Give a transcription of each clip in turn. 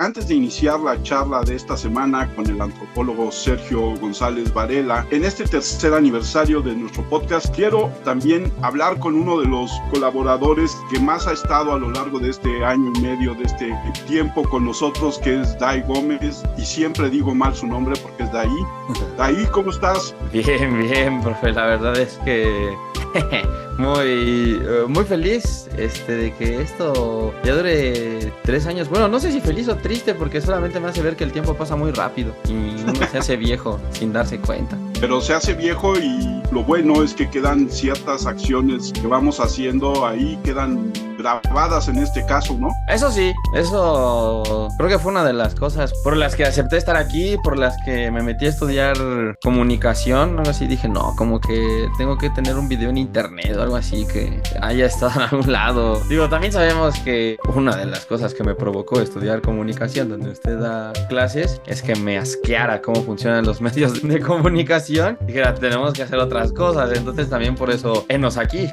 Antes de iniciar la charla de esta semana con el antropólogo Sergio González Varela, en este tercer aniversario de nuestro podcast, quiero también hablar con uno de los colaboradores que más ha estado a lo largo de este año y medio, de este tiempo con nosotros, que es Dai Gómez, y siempre digo mal su nombre porque es Dai. Dai, ¿cómo estás? Bien, bien, profe, la verdad es que muy, eh, muy feliz este, de que esto ya dure tres años. Bueno, no sé si feliz o triste porque solamente me hace ver que el tiempo pasa muy rápido y uno se hace viejo sin darse cuenta. Pero se hace viejo y lo bueno es que quedan ciertas acciones que vamos haciendo ahí, quedan grabadas en este caso, ¿no? Eso sí, eso creo que fue una de las cosas por las que acepté estar aquí, por las que me metí a estudiar comunicación, algo así, dije, no, como que tengo que tener un video en internet o algo así que haya estado en algún lado. Digo, también sabemos que una de las cosas que me provocó estudiar comunicación, donde usted da clases, es que me asqueara cómo funcionan los medios de comunicación. Dijera, tenemos que hacer otras cosas, entonces también por eso enos aquí.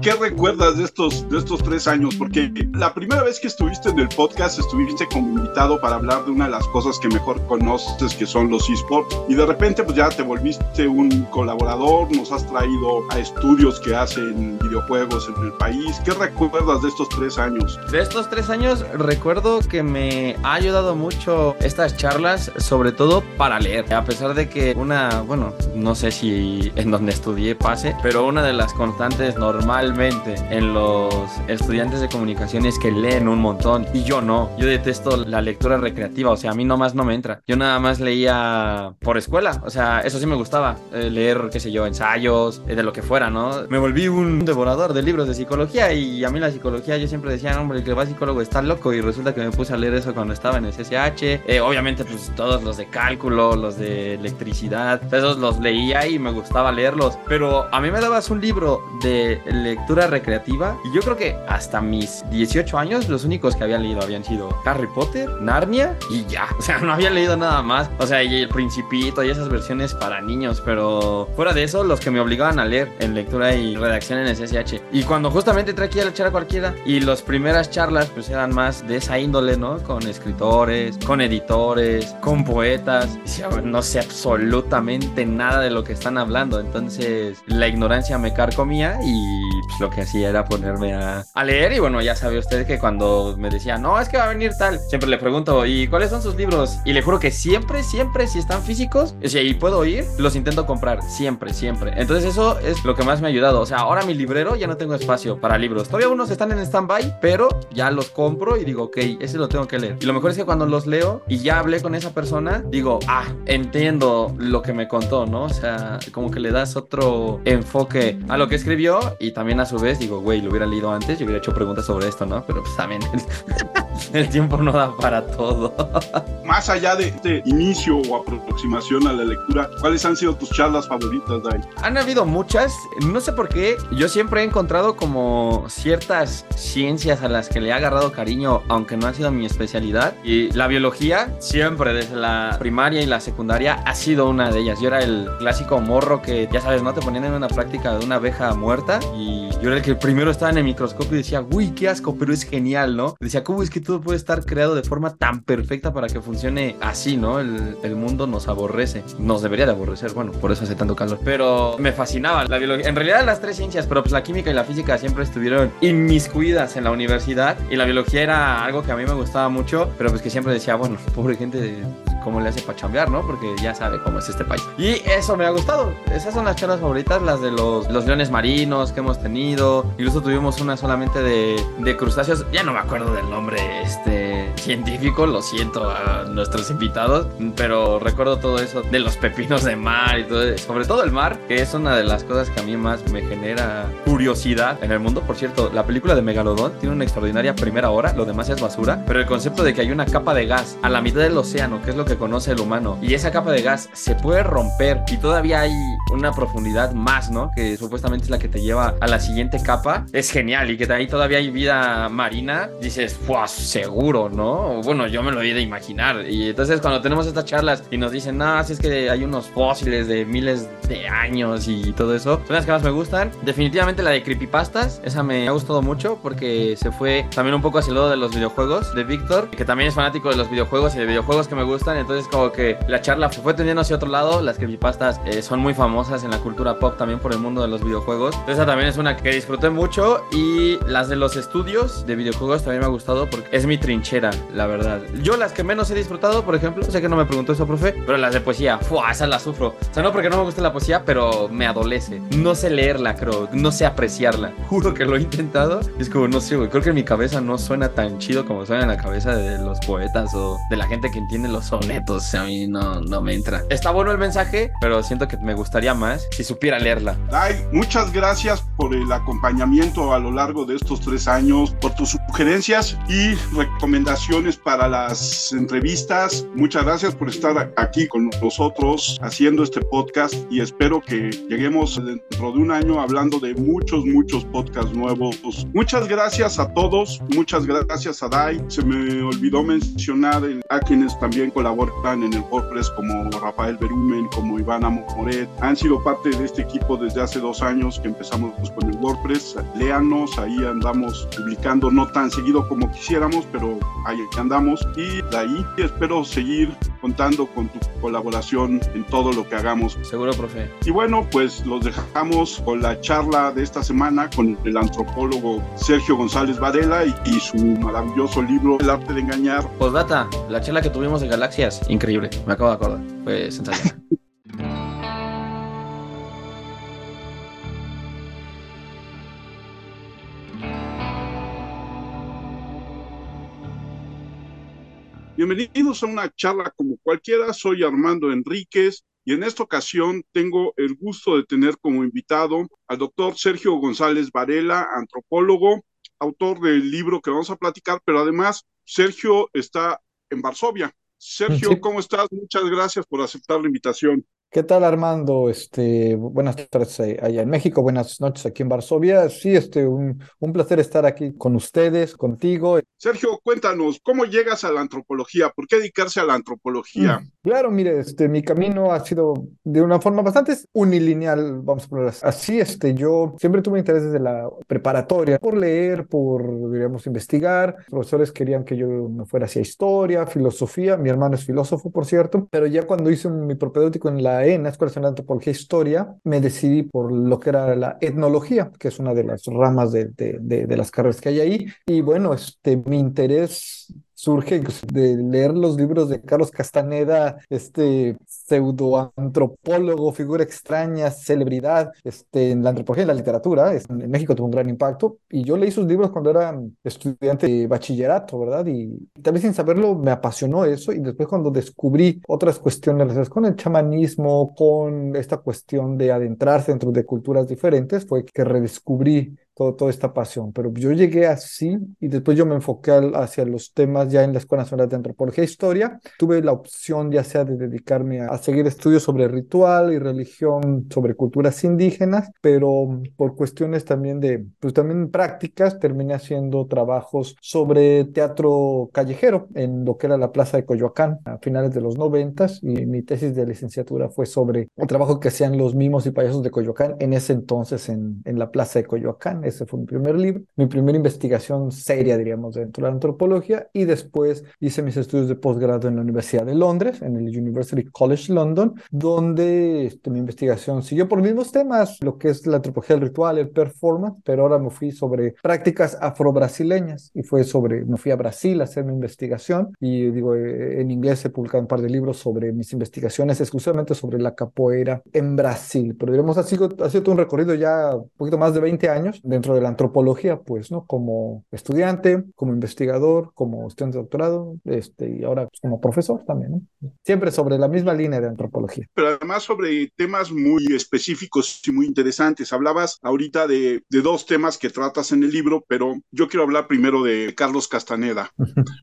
¿Qué recuerdas de estos, de estos tres años? Porque la primera vez que estuviste en el podcast estuviste como invitado para hablar de una de las cosas que mejor conoces, que son los esports. Y de repente pues ya te volviste un colaborador, nos has traído a estudios que hacen videojuegos en el país. ¿Qué recuerdas de estos tres años? De estos tres años recuerdo que me ha ayudado mucho estas charlas, sobre todo para leer. A pesar de que una, bueno, no sé si en donde estudié pase, pero una de las constantes normalmente en los estudiantes de comunicación es que leen un montón y yo no. Yo detesto la lectura recreativa, o sea, a mí nomás no me entra. Yo nada más leía por escuela, o sea, eso sí me gustaba, eh, leer, qué sé yo, ensayos, eh, de lo que fuera, ¿no? Me volví un devorador de libros de psicología y a mí la psicología yo siempre decía, hombre, el que va a psicólogo está loco y resulta que me puse a leer eso cuando estaba en el CSH. Eh, obviamente, pues todos los de cálculo, los de electricidad, esos los leía y me gustaba leerlos, pero a mí me dabas un libro de lectura recreativa. Y yo creo que hasta mis 18 años los únicos que había leído habían sido Harry Potter, Narnia y ya. O sea, no había leído nada más. O sea, y El Principito y esas versiones para niños. Pero fuera de eso, los que me obligaban a leer en lectura y redacción en el CSH. Y cuando justamente entré aquí a la charla cualquiera y las primeras charlas pues eran más de esa índole, ¿no? Con escritores, con editores, con poetas. No sé absolutamente nada de lo que están hablando. Entonces la ignorancia me carcomía y pues, lo que hacía era ponerme a, leer y bueno, ya sabe usted que cuando me decía, no, es que va a venir tal, siempre le pregunto, ¿y cuáles son sus libros? Y le juro que siempre, siempre, si están físicos, o sea, y puedo ir, los intento comprar, siempre, siempre. Entonces eso es lo que más me ha ayudado. O sea, ahora mi librero ya no tengo espacio para libros. Todavía unos están en stand-by, pero ya los compro y digo, ok, ese lo tengo que leer. Y lo mejor es que cuando los leo y ya hablé con esa persona, digo, ah, entiendo lo que me contó, ¿no? O sea, como que le das otro enfoque a lo que escribió y también a su vez digo, güey, lo hubiera leído antes, yo hubiera hecho preguntas sobre esto, ¿no? Pero pues también el, tiempo no da para todo. Más allá de este inicio o aproximación a la lectura, ¿cuáles han sido tus charlas favoritas, Dai? Han habido muchas, no sé por qué, yo siempre he encontrado como ciertas ciencias a las que le he agarrado cariño, aunque no ha sido mi especialidad. Y la biología, siempre desde la primaria y la secundaria, ha sido una de ellas. Yo era el clásico morro que, ya sabes, no te ponían en una práctica de una abeja muerta y yo era el que primero estaba en el microscopio y decía, uy, qué asco, pero es genial, ¿no? Decía, ¿cómo es que todo puede estar creado de forma tan perfecta para que funcione así, ¿no? El, el mundo nos aborrece, nos debería de aborrecer, bueno, por eso hace tanto calor, pero me fascinaba la biología, en realidad las tres ciencias, pero pues la química y la física siempre estuvieron inmiscuidas en la universidad y la biología era algo que a mí me gustaba mucho, pero pues que siempre decía, bueno, pobre gente, ¿cómo le hace para chambear, no? Porque ya sabe cómo es este país. Y eso me ha gustado, esas son las charlas favoritas, las de los, los leones marinos que hemos tenido. Incluso tuvimos una solamente de, de, crustáceos. Ya no me acuerdo del nombre este, científico, lo siento a nuestros invitados. Pero recuerdo todo eso de los pepinos de mar y todo. Sobre todo el mar, que es una de las cosas que a mí más me genera curiosidad en el mundo. Por cierto, la película de Megalodón tiene una extraordinaria primera hora. Lo demás es basura. Pero el concepto de que hay una capa de gas a la mitad del océano, que es lo que conoce el humano, y esa capa de gas se puede romper y todavía hay una profundidad más, ¿no? Que supuestamente es la que te lleva a la siguiente capa es genial y que ahí todavía hay vida marina, dices, pues seguro, ¿no? ¿no? Bueno, yo me lo he de imaginar. Y entonces cuando tenemos estas charlas y nos dicen, no, si es que hay unos fósiles de miles de años y todo eso, son las que más me gustan. Definitivamente la de Creepypastas, esa me ha gustado mucho porque se fue también un poco hacia el lado de los videojuegos de Víctor, que también es fanático de los videojuegos y de videojuegos que me gustan. Entonces como que la charla fue tendiendo hacia otro lado. Las Creepypastas eh, son muy famosas en la cultura pop también por el mundo de los videojuegos. Esa también es una que disfruté mucho y las de los estudios de videojuegos también me ha gustado porque es mi trinchera, la verdad. Yo las que menos he disfrutado, por ejemplo, sé que no me preguntó eso, profe, pero las de poesía, ¡fua! Esas las sufro. O sea, no porque no me guste la poesía, pero me adolece. No sé leerla, creo, no sé apreciarla. Juro que lo he intentado. Es como, no sé, güey, creo que en mi cabeza no suena tan chido como suena en la cabeza de los poetas o de la gente que entiende los sonetos. A mí no, no me entra. Está bueno el mensaje, pero siento que me gustaría más si supiera leerla. Ay, muchas gracias por el acompañamiento a lo largo de estos tres años, por tus sugerencias y recomendaciones para las entrevistas. Muchas gracias por estar aquí con nosotros haciendo este podcast y espero que lleguemos dentro de un año hablando de muchos, muchos podcasts nuevos. Muchas gracias a todos, muchas gracias a Dai. Se me olvidó mencionar a quienes también colaboran en el WordPress como Rafael Berumen, como Ivana Moret. Han sido parte de este equipo desde hace dos años que empezamos con el WordPress. Léanos, ahí andamos publicando no tan seguido como quisiéramos, pero ahí andamos. Y de ahí espero seguir contando con tu colaboración en todo lo que hagamos. Seguro, profe. Y bueno, pues los dejamos con la charla de esta semana con el antropólogo Sergio González Varela y, y su maravilloso libro El arte de engañar. Postdata, la charla que tuvimos de Galaxias, increíble, me acabo de acordar, fue sensacional. Bienvenidos a una charla como cualquiera. Soy Armando Enríquez y en esta ocasión tengo el gusto de tener como invitado al doctor Sergio González Varela, antropólogo, autor del libro que vamos a platicar, pero además Sergio está en Varsovia. Sergio. ¿cómo estás? Muchas gracias por aceptar la invitación. ¿Qué tal, Armando? Este, buenas tardes allá en México, buenas noches aquí en Varsovia. Sí, este, un, un, placer estar aquí con ustedes, contigo. Sergio, cuéntanos, ¿cómo llegas a la antropología? ¿Por qué dedicarse a la antropología? Mm, claro, mire, este, mi camino ha sido de una forma bastante unilineal, vamos a ponerlo así. Este, yo siempre tuve interés desde la preparatoria por leer, por, diríamos, investigar. Los profesores querían que yo me fuera hacia historia, filosofía. Mi hermano es filósofo, por cierto, pero ya cuando hice mi propedéutico en la en la Escuela Nacional de Antropología e Historia, me decidí por lo que era la etnología, que es una de las ramas de, de, de, de las carreras que hay ahí. Y bueno, este, mi interés surge de leer los libros de Carlos Castaneda, este pseudoantropólogo, figura extraña, celebridad este, en la antropología y la literatura. En México tuvo un gran impacto. Y yo leí sus libros cuando era estudiante de bachillerato, ¿verdad? Y tal vez sin saberlo me apasionó eso. Y después cuando descubrí otras cuestiones relacionadas con el chamanismo, con esta cuestión de adentrarse dentro de culturas diferentes, fue que redescubrí todo, toda esta pasión. Pero yo llegué así y después yo me enfoqué al, hacia los temas ya en la Escuela Nacional de Antropología e Historia. Tuve la opción ya sea de dedicarme a, a, seguir estudios sobre ritual y religión, sobre culturas indígenas, pero por cuestiones también de, pues también prácticas, terminé haciendo trabajos sobre teatro callejero en lo que era la Plaza de Coyoacán a finales de los noventas y mi tesis de licenciatura fue sobre un trabajo que hacían los mimos y payasos de Coyoacán en ese entonces en, en la Plaza de Coyoacán. Ese fue mi primer libro, mi primera investigación seria, diríamos, dentro de la antropología. Y después hice mis estudios de posgrado en la Universidad de Londres, en el University College London, donde este, mi investigación siguió por los mismos temas, lo que es la antropología del ritual, el performance, pero ahora me fui sobre prácticas afro-brasileñas y fue sobre, me fui a Brasil a hacer mi investigación y digo, eh, en inglés he publicado un par de libros sobre mis investigaciones exclusivamente sobre la capoeira en Brasil, pero diríamos, ha sido, ha sido un recorrido ya un poquito más de 20 años dentro de la antropología, pues, ¿no? Como estudiante, como investigador, como estudiante de doctorado, este, y ahora pues, como profesor también, ¿no? Siempre sobre la misma línea de antropología. Pero además sobre temas muy específicos y muy interesantes. Hablabas ahorita de, de dos temas que tratas en el libro, pero yo quiero hablar primero de Carlos Castaneda,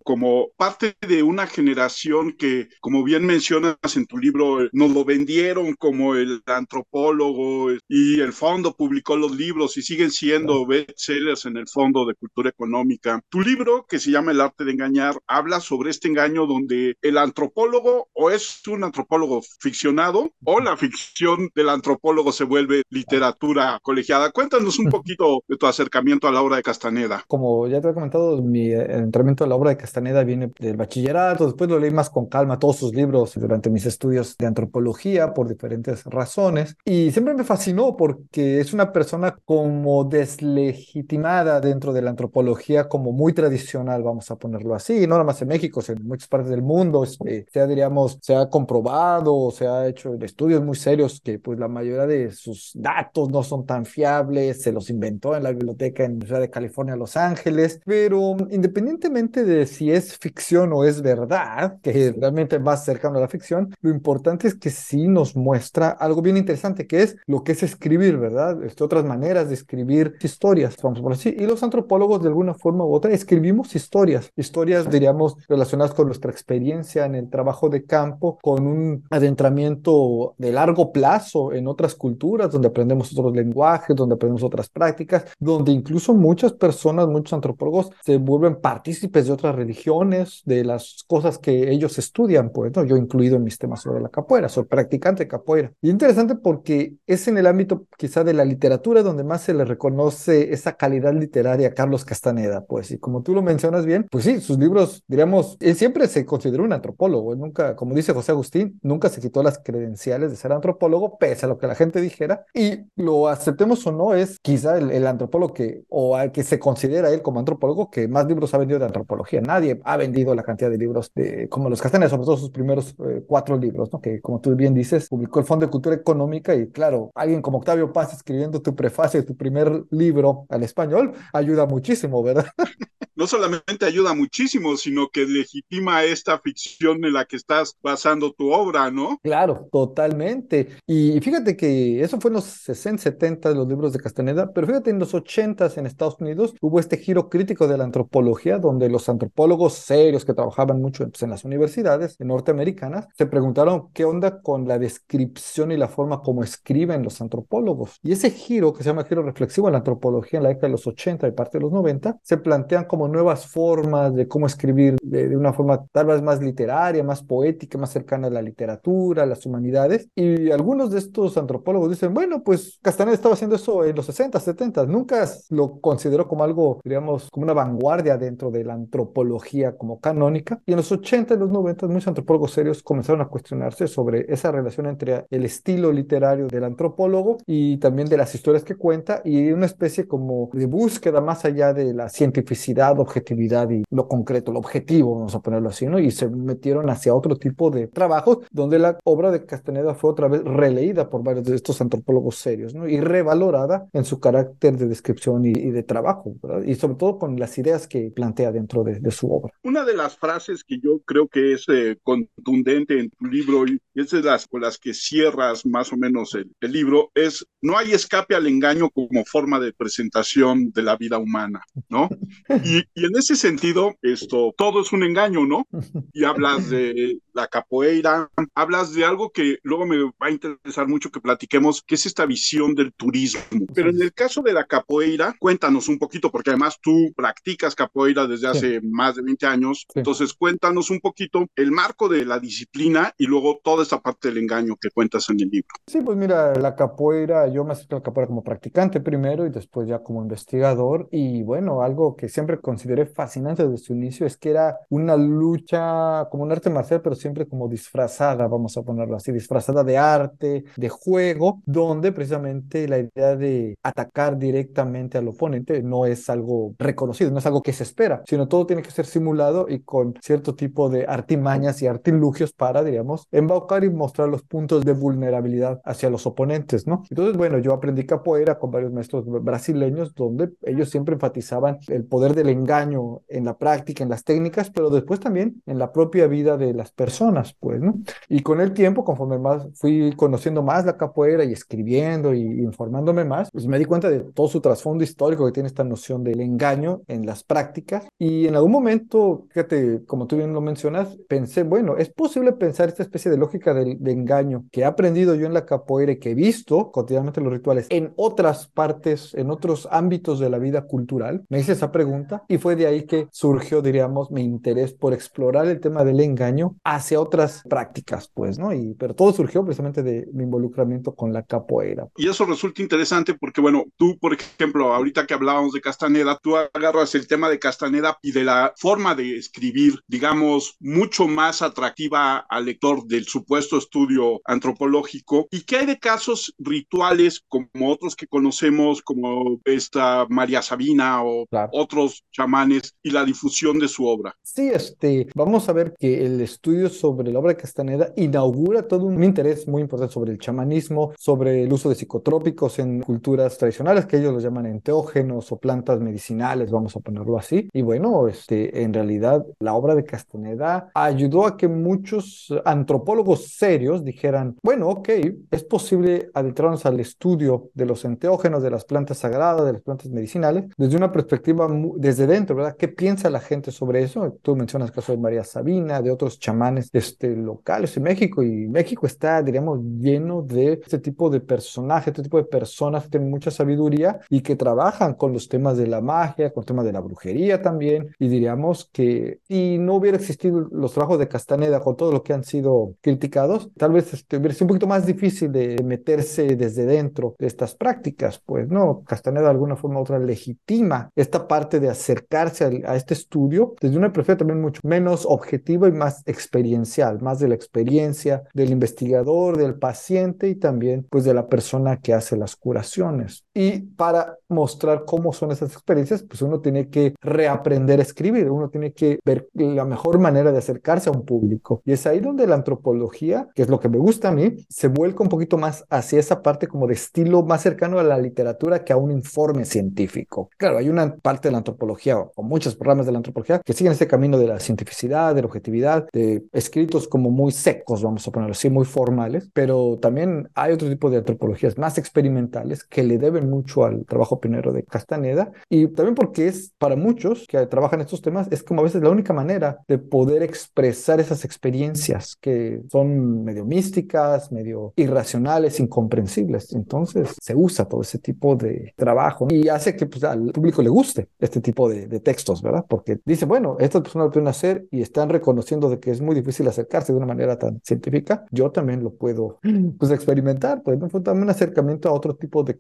como parte de una generación que, como bien mencionas en tu libro, nos lo vendieron como el antropólogo y el fondo publicó los libros y siguen siendo siendo bestsellers en el fondo de cultura económica. Tu libro, que se llama El arte de engañar, habla sobre este engaño donde el antropólogo o es un antropólogo ficcionado o la ficción del antropólogo se vuelve literatura colegiada. Cuéntanos un poquito de tu acercamiento a la obra de Castaneda. Como ya te he comentado, mi entrenamiento a la obra de Castaneda viene del bachillerato, después lo leí más con calma todos sus libros durante mis estudios de antropología por diferentes razones y siempre me fascinó porque es una persona como deslegitimada dentro de la antropología como muy tradicional, vamos a ponerlo así, no nada más en México, sino en muchas partes del mundo, este, se ha, diríamos, se ha comprobado, se ha hecho estudios muy serios que pues la mayoría de sus datos no son tan fiables, se los inventó en la biblioteca en la Universidad de California, Los Ángeles, pero independientemente de si es ficción o es verdad, que realmente más cercano a la ficción, lo importante es que sí nos muestra algo bien interesante, que es lo que es escribir, ¿verdad? Este, otras maneras de escribir historias, vamos por así. Y los antropólogos, de alguna forma u otra, escribimos historias, historias, diríamos, relacionadas con nuestra experiencia en el trabajo de campo, con un adentramiento de largo plazo en otras culturas, donde aprendemos otros lenguajes, donde aprendemos otras prácticas, donde incluso muchas personas, muchos antropólogos se vuelven partícipes de otras religiones, de las cosas que ellos estudian, pues, ¿no? Yo incluido en mis temas sobre la capoeira, soy practicante de capoeira. Y interesante porque es en el ámbito quizá de la literatura donde más se le reconoce esa calidad literaria Carlos Castaneda, pues, y como tú lo mencionas bien, pues sí, sus libros, diríamos, él siempre se consideró un antropólogo, nunca, como dice José Agustín, nunca se quitó las credenciales de ser antropólogo, pese a lo que la gente dijera, y lo aceptemos o no, es quizá el, antropólogo que, o al que se considera él como antropólogo, que más libros ha vendido de antropología. Nadie ha vendido la cantidad de libros de, como los Castaneda, sobre todo sus primeros eh, cuatro libros, ¿no? Que como tú bien dices, publicó el Fondo de Cultura Económica y claro, alguien como Octavio Paz escribiendo tu prefacio tu primer libro al español ayuda muchísimo, ¿verdad? no solamente ayuda muchísimo, sino que legitima esta ficción en la que estás basando tu obra, ¿no? Claro, totalmente. Y fíjate que eso fue en los 60, 70 de los libros de Castaneda, pero fíjate, en los 80 en Estados Unidos hubo este giro crítico de la antropología, donde los antropólogos serios que trabajaban mucho pues, en las universidades norteamericanas se preguntaron qué onda con la descripción y la forma como escriben los antropólogos. Y ese giro, que se llama giro reflexivo en la antropología en la década de los 80 y parte de los 90, se plantean como nuevas formas de cómo escribir de, una forma tal vez más literaria, más poética, más cercana a la literatura, a las humanidades. Y algunos de estos antropólogos dicen, bueno, pues Castaneda estaba haciendo eso en los 60, 70, nunca lo consideró como algo, digamos, como una vanguardia dentro de la antropología como canónica. Y en los 80 y los 90, muchos antropólogos serios comenzaron a cuestionarse sobre esa relación entre el estilo literario del antropólogo y también de las historias que cuenta y una especie como de búsqueda más allá de la cientificidad objetividad y lo concreto, lo objetivo, vamos a ponerlo así, ¿no? Y se metieron hacia otro tipo de trabajos donde la obra de Castaneda fue otra vez releída por varios de estos antropólogos serios, ¿no? Y revalorada en su carácter de descripción y, de trabajo, ¿verdad? Y sobre todo con las ideas que plantea dentro de, su obra. Una de las frases que yo creo que es eh, contundente en tu libro y es de las con las que cierras más o menos el, el libro es no hay escape al engaño como forma de presentación de la vida humana, ¿no? Y, y en ese sentido, esto, todo es un engaño, ¿no? Y hablas de la capoeira, hablas de algo que luego me va a interesar mucho que platiquemos, que es esta visión del turismo. Pero en el caso de la capoeira, cuéntanos un poquito, porque además tú practicas capoeira desde hace más de 20 años, entonces cuéntanos un poquito el marco de la disciplina y luego toda esta parte del engaño que cuentas en el libro. Sí, pues mira, la capoeira, yo me acerqué a la capoeira como practicante primero y después ya como investigador y bueno, algo que siempre consideré fascinante desde su inicio es que era una lucha como un arte marcial, pero siempre como disfrazada, vamos a ponerlo así, disfrazada de arte, de juego, donde precisamente la idea de atacar directamente al oponente no es algo reconocido, no es algo que se espera, sino todo tiene que ser simulado y con cierto tipo de artimañas y artilugios para, digamos, embaucar y mostrar los puntos de vulnerabilidad hacia los oponentes, ¿no? Entonces, bueno, yo aprendí capoeira con varios maestros brasileños donde ellos siempre enfatizaban el poder del engaño en la práctica, en las técnicas, pero después también en la propia vida de las personas, pues, ¿no? Y con el tiempo, conforme más fui conociendo más la capoeira y escribiendo y informándome más, pues me di cuenta de todo su trasfondo histórico que tiene esta noción del engaño en las prácticas. Y en algún momento, fíjate, como tú bien lo mencionas, pensé, bueno, es posible pensar esta especie de lógica de, de engaño que he aprendido yo en la capoeira y que he visto cotidianamente los rituales en otras partes, en otros ámbitos de la vida cultural. Me hice esa pregunta y fue de ahí que surgió, diríamos, mi interés por explorar el tema del engaño hacia otras prácticas, pues, ¿no? Y, pero todo surgió precisamente de mi involucramiento con la capoeira. Y eso resulta interesante porque, bueno, tú, por ejemplo, ahorita que hablábamos de Castaneda, tú agarras el tema de Castaneda y de la forma de escribir, digamos, mucho más atractiva al lector del supuesto estudio antropológico. ¿Y qué hay de casos rituales como otros que conocemos, como esta María Sabina o otros chamanes y la difusión de su obra? Sí, este, vamos a ver que el estudio sobre la obra de Castaneda inaugura todo un interés muy importante sobre el chamanismo, sobre el uso de psicotrópicos en culturas tradicionales, que ellos los llaman enteógenos o plantas medicinales, vamos a ponerlo así. Y bueno, este, en realidad la obra de Castaneda ayudó a que muchos antropólogos serios dijeran, bueno, ok, es posible adentrarnos al estudio de los enteógenos, de las plantas sagradas, de las plantas medicinales, desde una perspectiva desde dentro, ¿verdad? ¿Qué piensa la gente sobre eso? Tú mencionas el caso de María Sabina, de otros chamanes este, locales en México, y México está, diríamos, lleno de este tipo de personajes, este tipo de personas que tienen mucha sabiduría y que trabajan con los temas de la magia, con temas de la brujería también, y diríamos que si no hubiera existido los trabajos de Castaneda con todo lo que han sido criticados, tal vez este, hubiera sido un poquito más difícil de meterse desde dentro de estas prácticas, pues no, Castaneda de alguna forma u otra legitima esta parte de acercarse a este estudio desde una perspectiva también mucho menos objetiva y más experiencial, más de la experiencia del investigador, del paciente y también pues de la persona que hace las curaciones. Y para mostrar cómo son esas experiencias, pues uno tiene que reaprender a escribir, uno tiene que ver la mejor manera de acercarse a un público. Y es ahí donde la antropología, que es lo que me gusta a mí, se vuelca un poquito más hacia esa parte como de estilo más cercano a la literatura que a un informe científico. Claro, hay una parte de la antropología o muchos programas de la antropología que siguen ese camino de la cientificidad, de la objetividad, de escritos como muy secos, vamos a ponerlo así, muy formales, pero también hay otro tipo de antropologías más experimentales que le deben mucho al trabajo pionero de Castaneda y también porque es para muchos que trabajan estos temas, es como a veces la única manera de poder expresar esas experiencias que son medio místicas, medio irracionales, incomprensibles. Entonces se usa todo ese tipo de trabajo y hace que pues, al público le guste este tipo de, textos, ¿verdad? Porque dice, bueno, estas personas lo pueden hacer y están reconociendo de que es muy difícil acercarse de una manera tan científica, yo también lo puedo pues experimentar, pues fue también un acercamiento a otro tipo de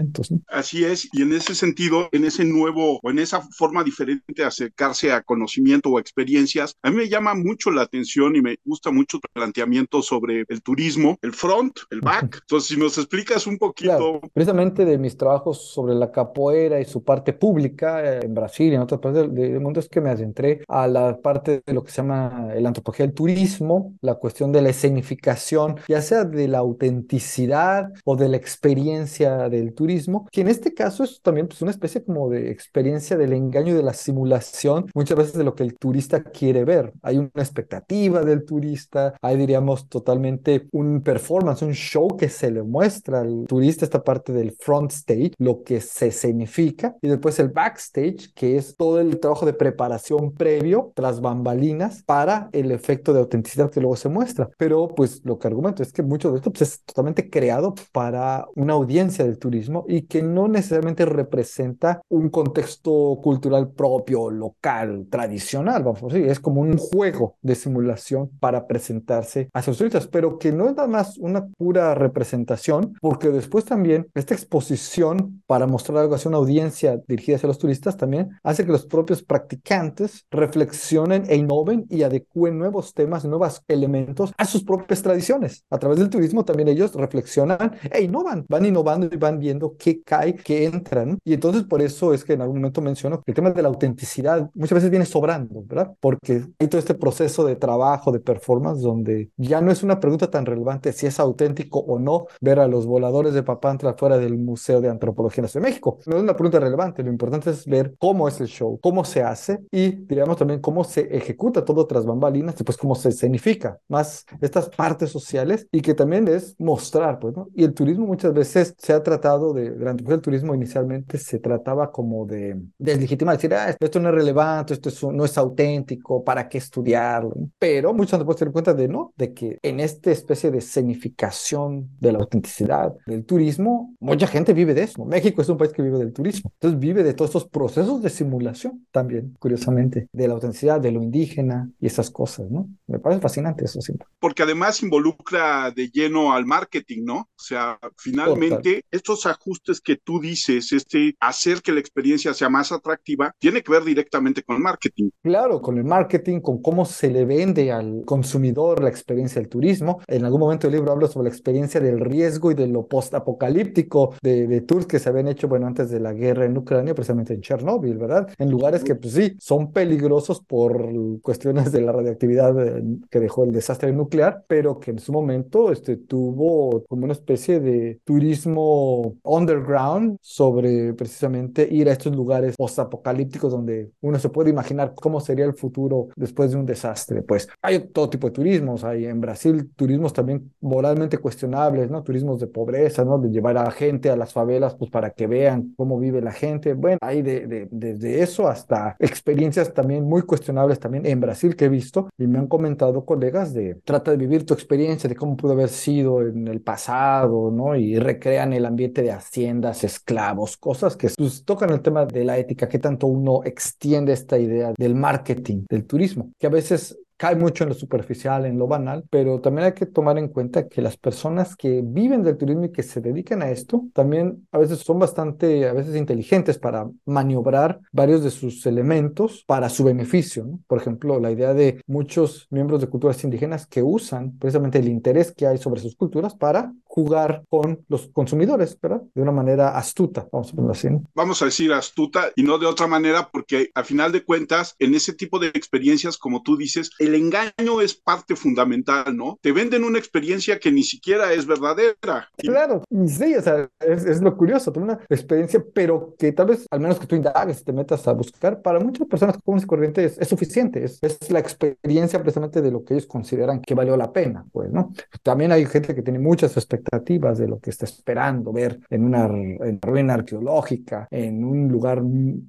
conocimientos. ¿no? Así es, y en ese sentido, en ese nuevo o en esa forma diferente de acercarse a conocimiento o experiencias, a mí me llama mucho la atención y me gusta mucho tu planteamiento sobre el turismo, el front, el back. Entonces, si nos explicas un poquito. precisamente de mis trabajos sobre la capoeira y su parte pública eh, en Brasil y en otras partes del mundo es que me adentré a la parte de lo que se llama el antropología del turismo, la cuestión de la escenificación, ya sea de la autenticidad o de la experiencia del turismo, que en este caso es también pues, una especie como de experiencia del engaño y de la simulación, muchas veces de lo que el turista quiere ver. Hay una expectativa del turista, hay diríamos totalmente un performance, un show que se le muestra al turista esta parte del front stage, lo que se escenifica, y después el backstage, que es todo el trabajo de preparación previo, tras bambalinas, para el efecto de autenticidad que luego se muestra. Pero pues lo que argumento es que mucho de esto pues, es totalmente creado para una audiencia del turismo y que no necesariamente representa un contexto cultural propio, local, tradicional, vamos a decir, es como un juego de simulación para presentarse a sus turistas, pero que no es nada más una pura representación, porque después también esta exposición para mostrar algo hacia una audiencia dirigida hacia los turistas también hace que los propios practicantes reflexionen e innoven y adecúen nuevos temas, nuevos elementos a sus propias tradiciones. A través del turismo también ellos reflexionan e innovan, van innovando y van viendo qué cae, qué entran. Y entonces por eso es que en algún momento menciono que el tema de la autenticidad muchas veces viene sobrando, ¿verdad? Porque hay todo este proceso de trabajo, de performance, donde ya no es una pregunta tan relevante si es auténtico o no ver a los voladores de Papantla fuera del Museo de Antropología de México. No es una pregunta relevante, lo importante es ver cómo es el show, cómo se hace y diríamos también cómo se ejecuta todo tras bambalinas, después cómo se escenifica, más estas partes sociales y que también es mostrar, pues, ¿no? Y el turismo muchas veces se ha tratado de, durante el turismo inicialmente se trataba como de deslegitimar, decir, ah, esto no es relevante, esto no es auténtico, ¿para qué estudiarlo? Pero muchos después se dan cuenta de no, de que en esta especie de escenificación de la autenticidad del turismo, mucha gente vive de eso. México es un país que vive del turismo, entonces vive de todos estos procesos de simulación también, curiosamente, de la autenticidad, de lo indígena y esas cosas, ¿no? Me parece fascinante eso siempre. Porque además involucra de lleno al marketing, ¿no? O sea, finalmente estos ajustes que tú dices, este hacer que la experiencia sea más atractiva, tiene que ver directamente con el marketing. Claro, con el marketing, con cómo se le vende al consumidor la experiencia del turismo. En algún momento del libro hablo sobre la experiencia del riesgo y de lo post-apocalíptico de, de tours que se habían hecho, bueno, antes de la guerra en Ucrania, precisamente en Chernóbil, ¿verdad? En lugares que, pues sí, son peligrosos por cuestiones de la radioactividad eh, que dejó el desastre nuclear, pero que en su momento este, tuvo como una especie de turismo underground sobre precisamente ir a estos lugares post-apocalípticos donde uno se puede imaginar cómo sería el futuro después de un desastre. Pues hay todo tipo de turismos, hay en Brasil turismos también moralmente cuestionables, ¿no? Turismos de pobreza, ¿no? De llevar a gente a las favelas, pues para que vean cómo vive la gente. Bueno, hay de, desde eso hasta experiencias también muy cuestionables también en Brasil que he visto y me han comentado colegas de trata de vivir tu experiencia de cómo pudo haber sido en el pasado, ¿no? Y recrean el ambiente de haciendas, esclavos, cosas que pues, tocan el tema de la ética, qué tanto uno extiende esta idea del marketing, del turismo, que a veces cae mucho en lo superficial, en lo banal, pero también hay que tomar en cuenta que las personas que viven del turismo y que se dedican a esto, también a veces son bastante, a veces inteligentes para maniobrar varios de sus elementos para su beneficio. Por ejemplo, la idea de muchos miembros de culturas indígenas que usan precisamente el interés que hay sobre sus culturas para jugar con los consumidores, ¿verdad? De una manera astuta, vamos a ponerlo así. Vamos a decir astuta y no de otra manera, porque al final de cuentas, en ese tipo de experiencias, como tú dices, el engaño es parte fundamental, ¿no? Te venden una experiencia que ni siquiera es verdadera. Claro, sí, o sea, es, lo curioso, una experiencia, pero que tal vez, al menos que tú indagues te metas a buscar, para muchas personas comunes y corrientes es, suficiente, es, es la experiencia precisamente de lo que ellos consideran que valió la pena, pues, ¿no? También hay gente que tiene muchas expectativas de lo que está esperando ver en una ruina arqueológica, en un lugar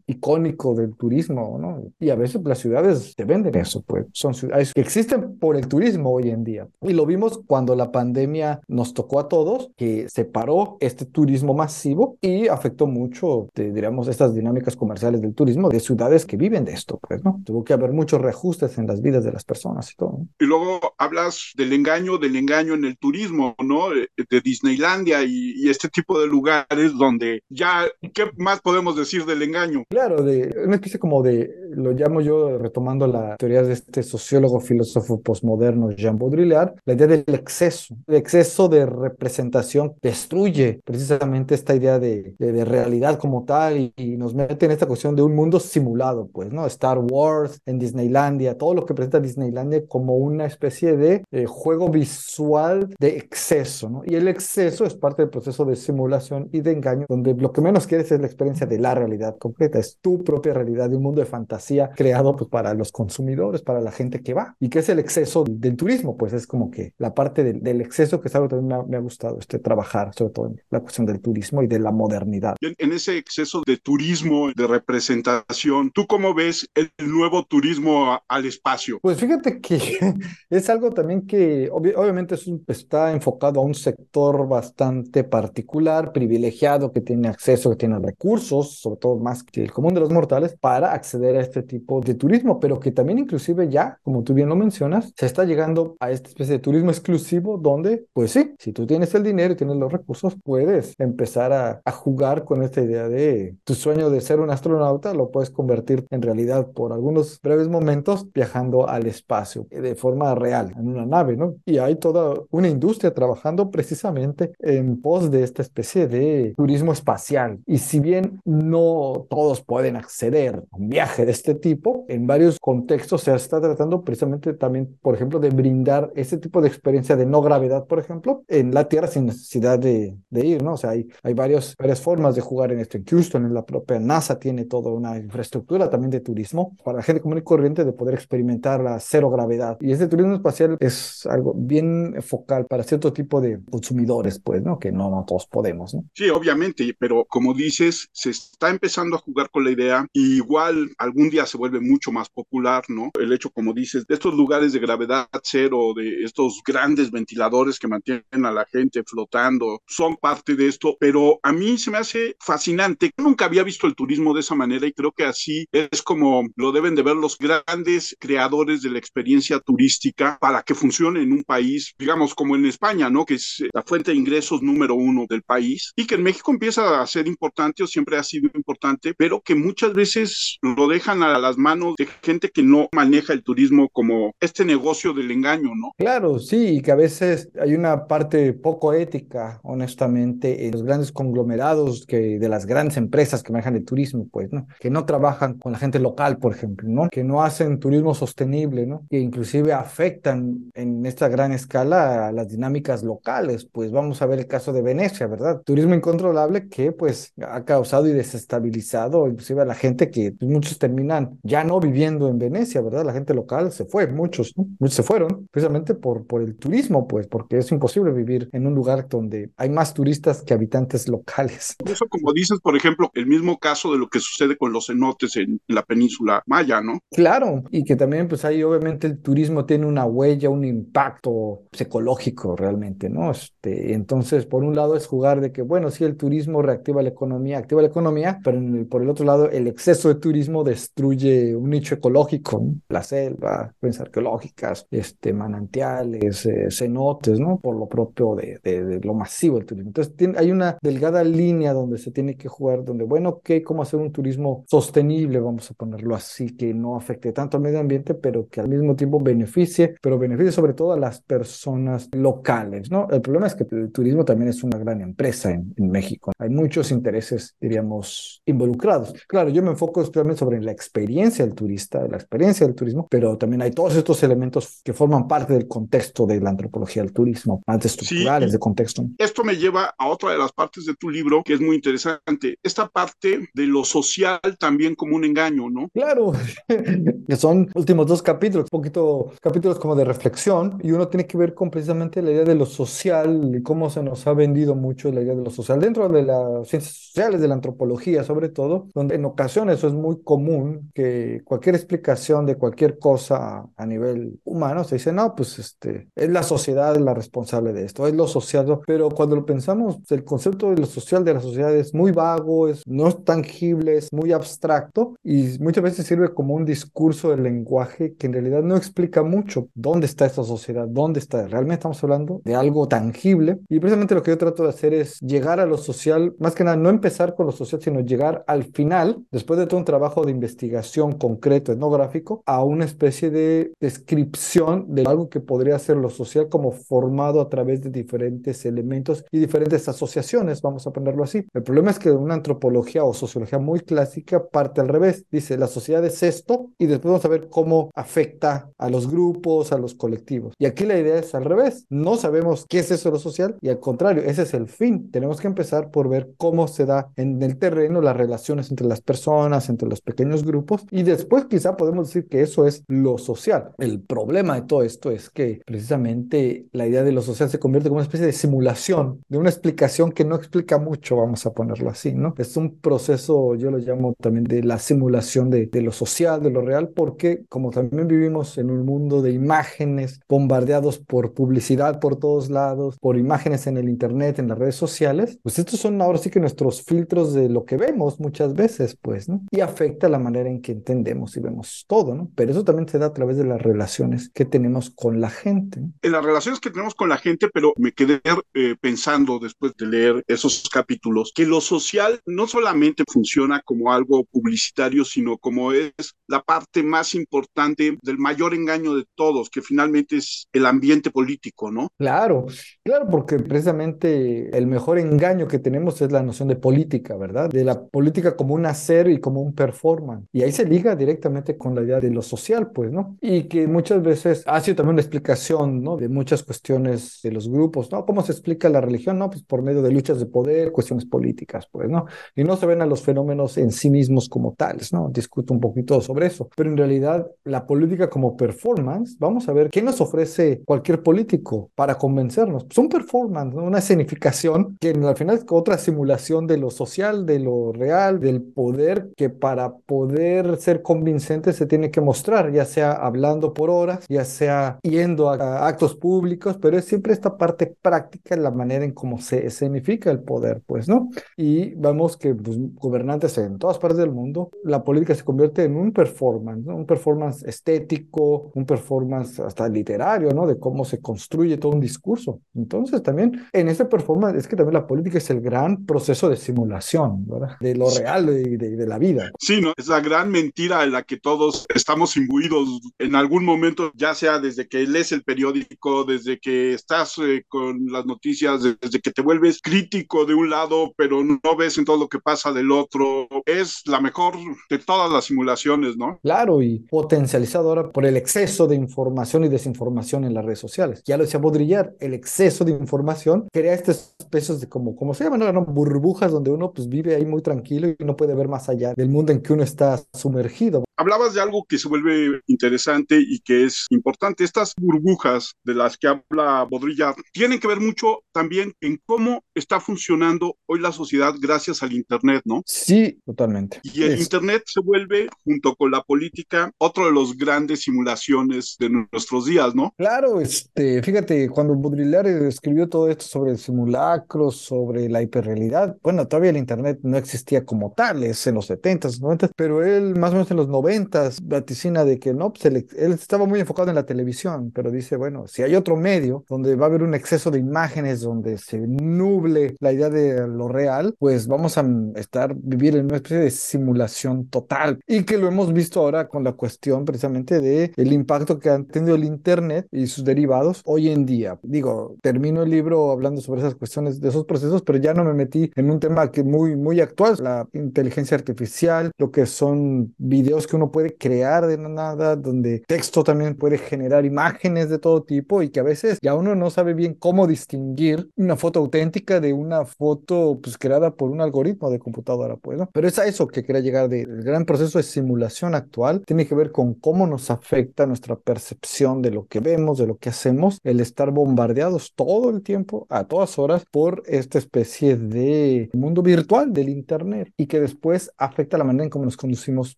icónico del turismo, ¿no? Y a veces las ciudades te venden eso, pues son ciudades que existen por el turismo hoy en día. Y lo vimos cuando la pandemia nos tocó a todos, que separó este turismo masivo y afectó mucho, diríamos, estas dinámicas comerciales del turismo de ciudades que viven de esto, pues, ¿no? Tuvo que haber muchos reajustes en las vidas de las personas y todo. Y luego hablas del engaño, del engaño en el turismo, ¿no? De Disneylandia y, este tipo de lugares donde ya, ¿qué más podemos decir del engaño? Claro, de una especie como de, lo llamo yo retomando la teoría de este sociólogo, filósofo postmoderno Jean Baudrillard, la idea del exceso. El exceso de representación destruye precisamente esta idea de, de, realidad como tal y, nos mete en esta cuestión de un mundo simulado, pues, ¿no? Star Wars en Disneylandia, todo lo que presenta Disneylandia como una especie de eh, juego visual de exceso, ¿no? Y el exceso es parte del proceso de simulación y de engaño, donde lo que menos quieres es la experiencia de la realidad completa, es tu propia realidad de un mundo de fantasía creado pues, para los consumidores, para la gente que va. ¿Y qué es el exceso del turismo? Pues es como que la parte del, exceso que es algo que también me ha, gustado este, trabajar, sobre todo en la cuestión del turismo y de la modernidad. En, ese exceso de turismo, de representación, ¿tú cómo ves el nuevo turismo al espacio? Pues fíjate que es algo también que obviamente está enfocado a un sector sector bastante particular, privilegiado, que tiene acceso, que tiene recursos, sobre todo más que el común de los mortales, para acceder a este tipo de turismo, pero que también inclusive ya, como tú bien lo mencionas, se está llegando a esta especie de turismo exclusivo donde, pues sí, si tú tienes el dinero y tienes los recursos, puedes empezar a, a jugar con esta idea de tu sueño de ser un astronauta, lo puedes convertir en realidad por algunos breves momentos viajando al espacio de forma real, en una nave, ¿no? Y hay toda una industria trabajando precisamente en pos de esta especie de turismo espacial. Y si bien no todos pueden acceder a un viaje de este tipo. En varios contextos se está tratando precisamente también, por ejemplo, de brindar ese tipo de experiencia de no gravedad, por ejemplo, en la Tierra sin necesidad de, de ir, ¿no? O sea, hay, hay varios, varias formas de jugar en esto. En Houston, en la propia NASA tiene toda una infraestructura también de turismo para la gente común y corriente de poder experimentar la cero gravedad. Y ese turismo espacial es algo bien focal para cierto tipo de consumidores, pues, ¿no? Que no, no todos podemos, ¿no? Sí, obviamente, pero como dices, se está empezando a jugar con la idea y igual algún día se vuelve mucho más popular, ¿no? El hecho, como dices, de estos lugares de gravedad cero, de estos grandes ventiladores que mantienen a la gente flotando, son parte de esto, pero a mí se me hace fascinante. Nunca había visto el turismo de esa manera y creo que así es como lo deben de ver los grandes creadores de la experiencia turística para que funcione en un país, digamos como en España, ¿no? Que es la fuente de ingresos número uno del país y que en México empieza a ser importante o siempre ha sido importante, pero que muchas veces lo dejan a las manos de gente que no maneja el turismo como este negocio del engaño, ¿no? Claro, sí, y que a veces hay una parte poco ética, honestamente, en los grandes conglomerados que de las grandes empresas que manejan el turismo, pues, ¿no? Que no trabajan con la gente local, por ejemplo, ¿no? Que no hacen turismo sostenible, ¿no? Que inclusive afectan en esta gran escala a las dinámicas locales, pues vamos a ver el caso de Venecia, ¿verdad? Turismo incontrolable que pues ha causado y desestabilizado inclusive a la gente que pues, muchos terminan ya no viviendo en Venecia, ¿verdad? La gente local se fue, muchos, ¿no? Muchos se fueron precisamente por, por el turismo, pues, porque es imposible vivir en un lugar donde hay más turistas que habitantes locales. Eso como dices, por ejemplo, el mismo caso de lo que sucede con los cenotes en la península maya, ¿no? Claro, y que también pues ahí obviamente el turismo tiene una huella, un impacto psicológico realmente, ¿no? Este, entonces, por un lado es jugar de que, bueno, sí, el turismo reactiva la economía, activa la economía, pero por el otro lado, el exceso de turismo destruye un nicho ecológico, ¿no? la selva, fuentes arqueológicas, este, manantiales, eh, cenotes, ¿no? Por lo propio de, de, lo masivo del turismo. Entonces, tiene, hay una delgada línea donde se tiene que jugar, donde, bueno, ok, ¿cómo hacer un turismo sostenible? Vamos a ponerlo así, que no afecte tanto al medio ambiente, pero que al mismo tiempo beneficie, pero beneficie sobre todo a las personas locales, ¿no? El problema es que el turismo también es una gran empresa en, en México. Hay muchos intereses, diríamos, involucrados. Claro, yo me enfoco especialmente sobre la experiencia del turista, la experiencia del turismo, pero también hay todos estos elementos que forman parte del contexto de la antropología del turismo, más estructurales de contexto. Esto me lleva a otra de las partes de tu libro que es muy interesante, esta parte de lo social también como un engaño, ¿no? Claro, que son últimos dos capítulos, un poquito capítulos como de reflexión y uno tiene que ver con precisamente la idea de lo social y cómo se nos ha vendido mucho la idea de lo social dentro de las ciencias sociales, de la antropología sobre todo, donde en ocasiones eso es muy común que cualquier explicación de cualquier cosa a nivel humano se dice, no, pues este, es la sociedad la responsable de esto, es lo social, pero cuando lo pensamos, el concepto de lo social de la sociedad es muy vago, es, no es tangible, es muy abstracto y muchas veces sirve como un discurso del lenguaje que en realidad no explica mucho dónde está esta sociedad, dónde está. Realmente estamos hablando de algo tangible y precisamente lo que yo trato de hacer es llegar a lo social, más que nada no empezar con lo social, sino llegar al final, después de todo un trabajo de investigación concreto, etnográfico, a una especie de descripción de algo que podría ser lo social como formado a través de diferentes elementos y diferentes asociaciones, vamos a ponerlo así. El problema es que una antropología o sociología muy clásica parte al revés, dice la sociedad es esto y después vamos a ver cómo afecta a los grupos, a los colectivos. Y aquí la idea es al revés, no sabemos qué es eso de lo social y al contrario, ese es el fin. Tenemos que empezar por ver cómo se da en el terreno las relaciones entre las personas, entre los pequeños grupos y después quizá podemos decir que eso es lo social. El problema de todo esto es que precisamente la idea de lo social se convierte como una especie de simulación, de una explicación que no explica mucho, vamos a ponerlo así, ¿no? Es un proceso, yo lo llamo también de la simulación de, de lo social, de lo real, porque como también vivimos en un mundo de imágenes bombardeados por publicidad por todos lados, por imágenes en el Internet, en las redes sociales, pues estos son ahora sí que nuestros filtros de lo que vemos muchas veces, pues, ¿no? Y afecta la manera en que entendemos y vemos todo, ¿no? Pero eso también se da a través de las relaciones que tenemos con la gente. En las relaciones que tenemos con la gente, pero me quedé eh, pensando después de leer esos capítulos, que lo social no solamente funciona como algo publicitario, sino como es la parte más importante del mayor engaño de todos, que finalmente es el ambiente político, ¿no? Claro, claro, porque precisamente el mejor engaño que tenemos es la noción de política, ¿verdad? De la política como un hacer y como un performance. Y ahí se liga directamente con la idea de lo social, pues, ¿no? Y que muchas veces ha sido también una explicación, ¿no? De muchas cuestiones de los grupos, ¿no? ¿Cómo se explica la religión? No, pues por medio de luchas de poder, cuestiones políticas, pues, ¿no? Y no se ven a los fenómenos en sí mismos como tales, ¿no? Discuto un poquito sobre eso. Pero en realidad, la política como performance, vamos a ver qué nos ofrece cualquier político para convencernos. Pues un performance, ¿no? una escenificación que al final es otra simulación de lo social, de lo real, del poder, que para poder ser convincente se tiene que mostrar, ya sea hablando por horas, ya sea yendo a, actos públicos, pero es siempre esta parte práctica, la manera en cómo se escenifica el poder, pues, ¿no? Y vemos que pues, gobernantes en todas partes del mundo, la política se convierte en un performance, ¿no? Un performance estético, un performance hasta literario, ¿no? De cómo se construye todo un discurso. Entonces, también en ese performance es que también la política es el gran proceso de simulación, ¿verdad? De lo real y de, de, la vida. Sí, ¿no? Es la gran mentira en la que todos estamos imbuidos en algún momento, ya sea desde que lees el periódico, desde que estás eh, con las noticias, desde que te vuelves crítico de un lado, pero no ves en todo lo que pasa del otro. Es la mejor de todas las simulaciones, ¿no? Claro, y potencializado ahora por el exceso de información y desinformación en las redes sociales. Ya lo decía Baudrillard, el exceso de información crea estas especies de como, como se llaman, ¿no? burbujas donde uno pues vive ahí muy tranquilo y no puede ver más allá del mundo en que uno está sumergido. Hablabas de algo que se vuelve interesante y que es importante. Estas burbujas de las que habla Baudrillard tienen que ver mucho también en cómo está funcionando hoy la sociedad gracias al Internet, ¿no? Sí, totalmente. Y el Es- Internet se vuelve, junto con la política, otro de los grandes simulaciones de nuestros días, ¿no? Claro, este, fíjate, cuando Baudrillard escribió todo esto sobre el simulacro, sobre la hiperrealidad, bueno, todavía el Internet no existía como tal, es en los 70s, 90s, pero él más o menos en los 90s vaticina de que no, pues él, estaba muy enfocado en la televisión, pero dice, bueno, si hay otro medio donde va a haber un exceso de imágenes, donde se nuble la idea de lo real, pues vamos a estar, vivir en una especie de simulación total y que lo hemos visto ahora con la cuestión precisamente de el impacto que han tenido el Internet y sus derivados hoy en día. Digo, termino el libro hablando sobre esas cuestiones de esos procesos, pero ya no me metí en un tema que muy, muy actual, la inteligencia artificial, lo que son videos que uno puede crear de nada, donde texto también puede generar imágenes de todo tipo y que a veces ya uno no sabe bien cómo distinguir una foto auténtica de una foto pues creada por un algoritmo de computadora, pues, ¿no? Pero es a eso que quería llegar de, gran proceso de simulación actual, tiene que ver con cómo nos afecta nuestra percepción de lo que vemos, de lo que hacemos, el estar bombardeados todo el tiempo, a todas horas, por esta especie de mundo virtual del Internet y que después afecta la manera en cómo nos conducimos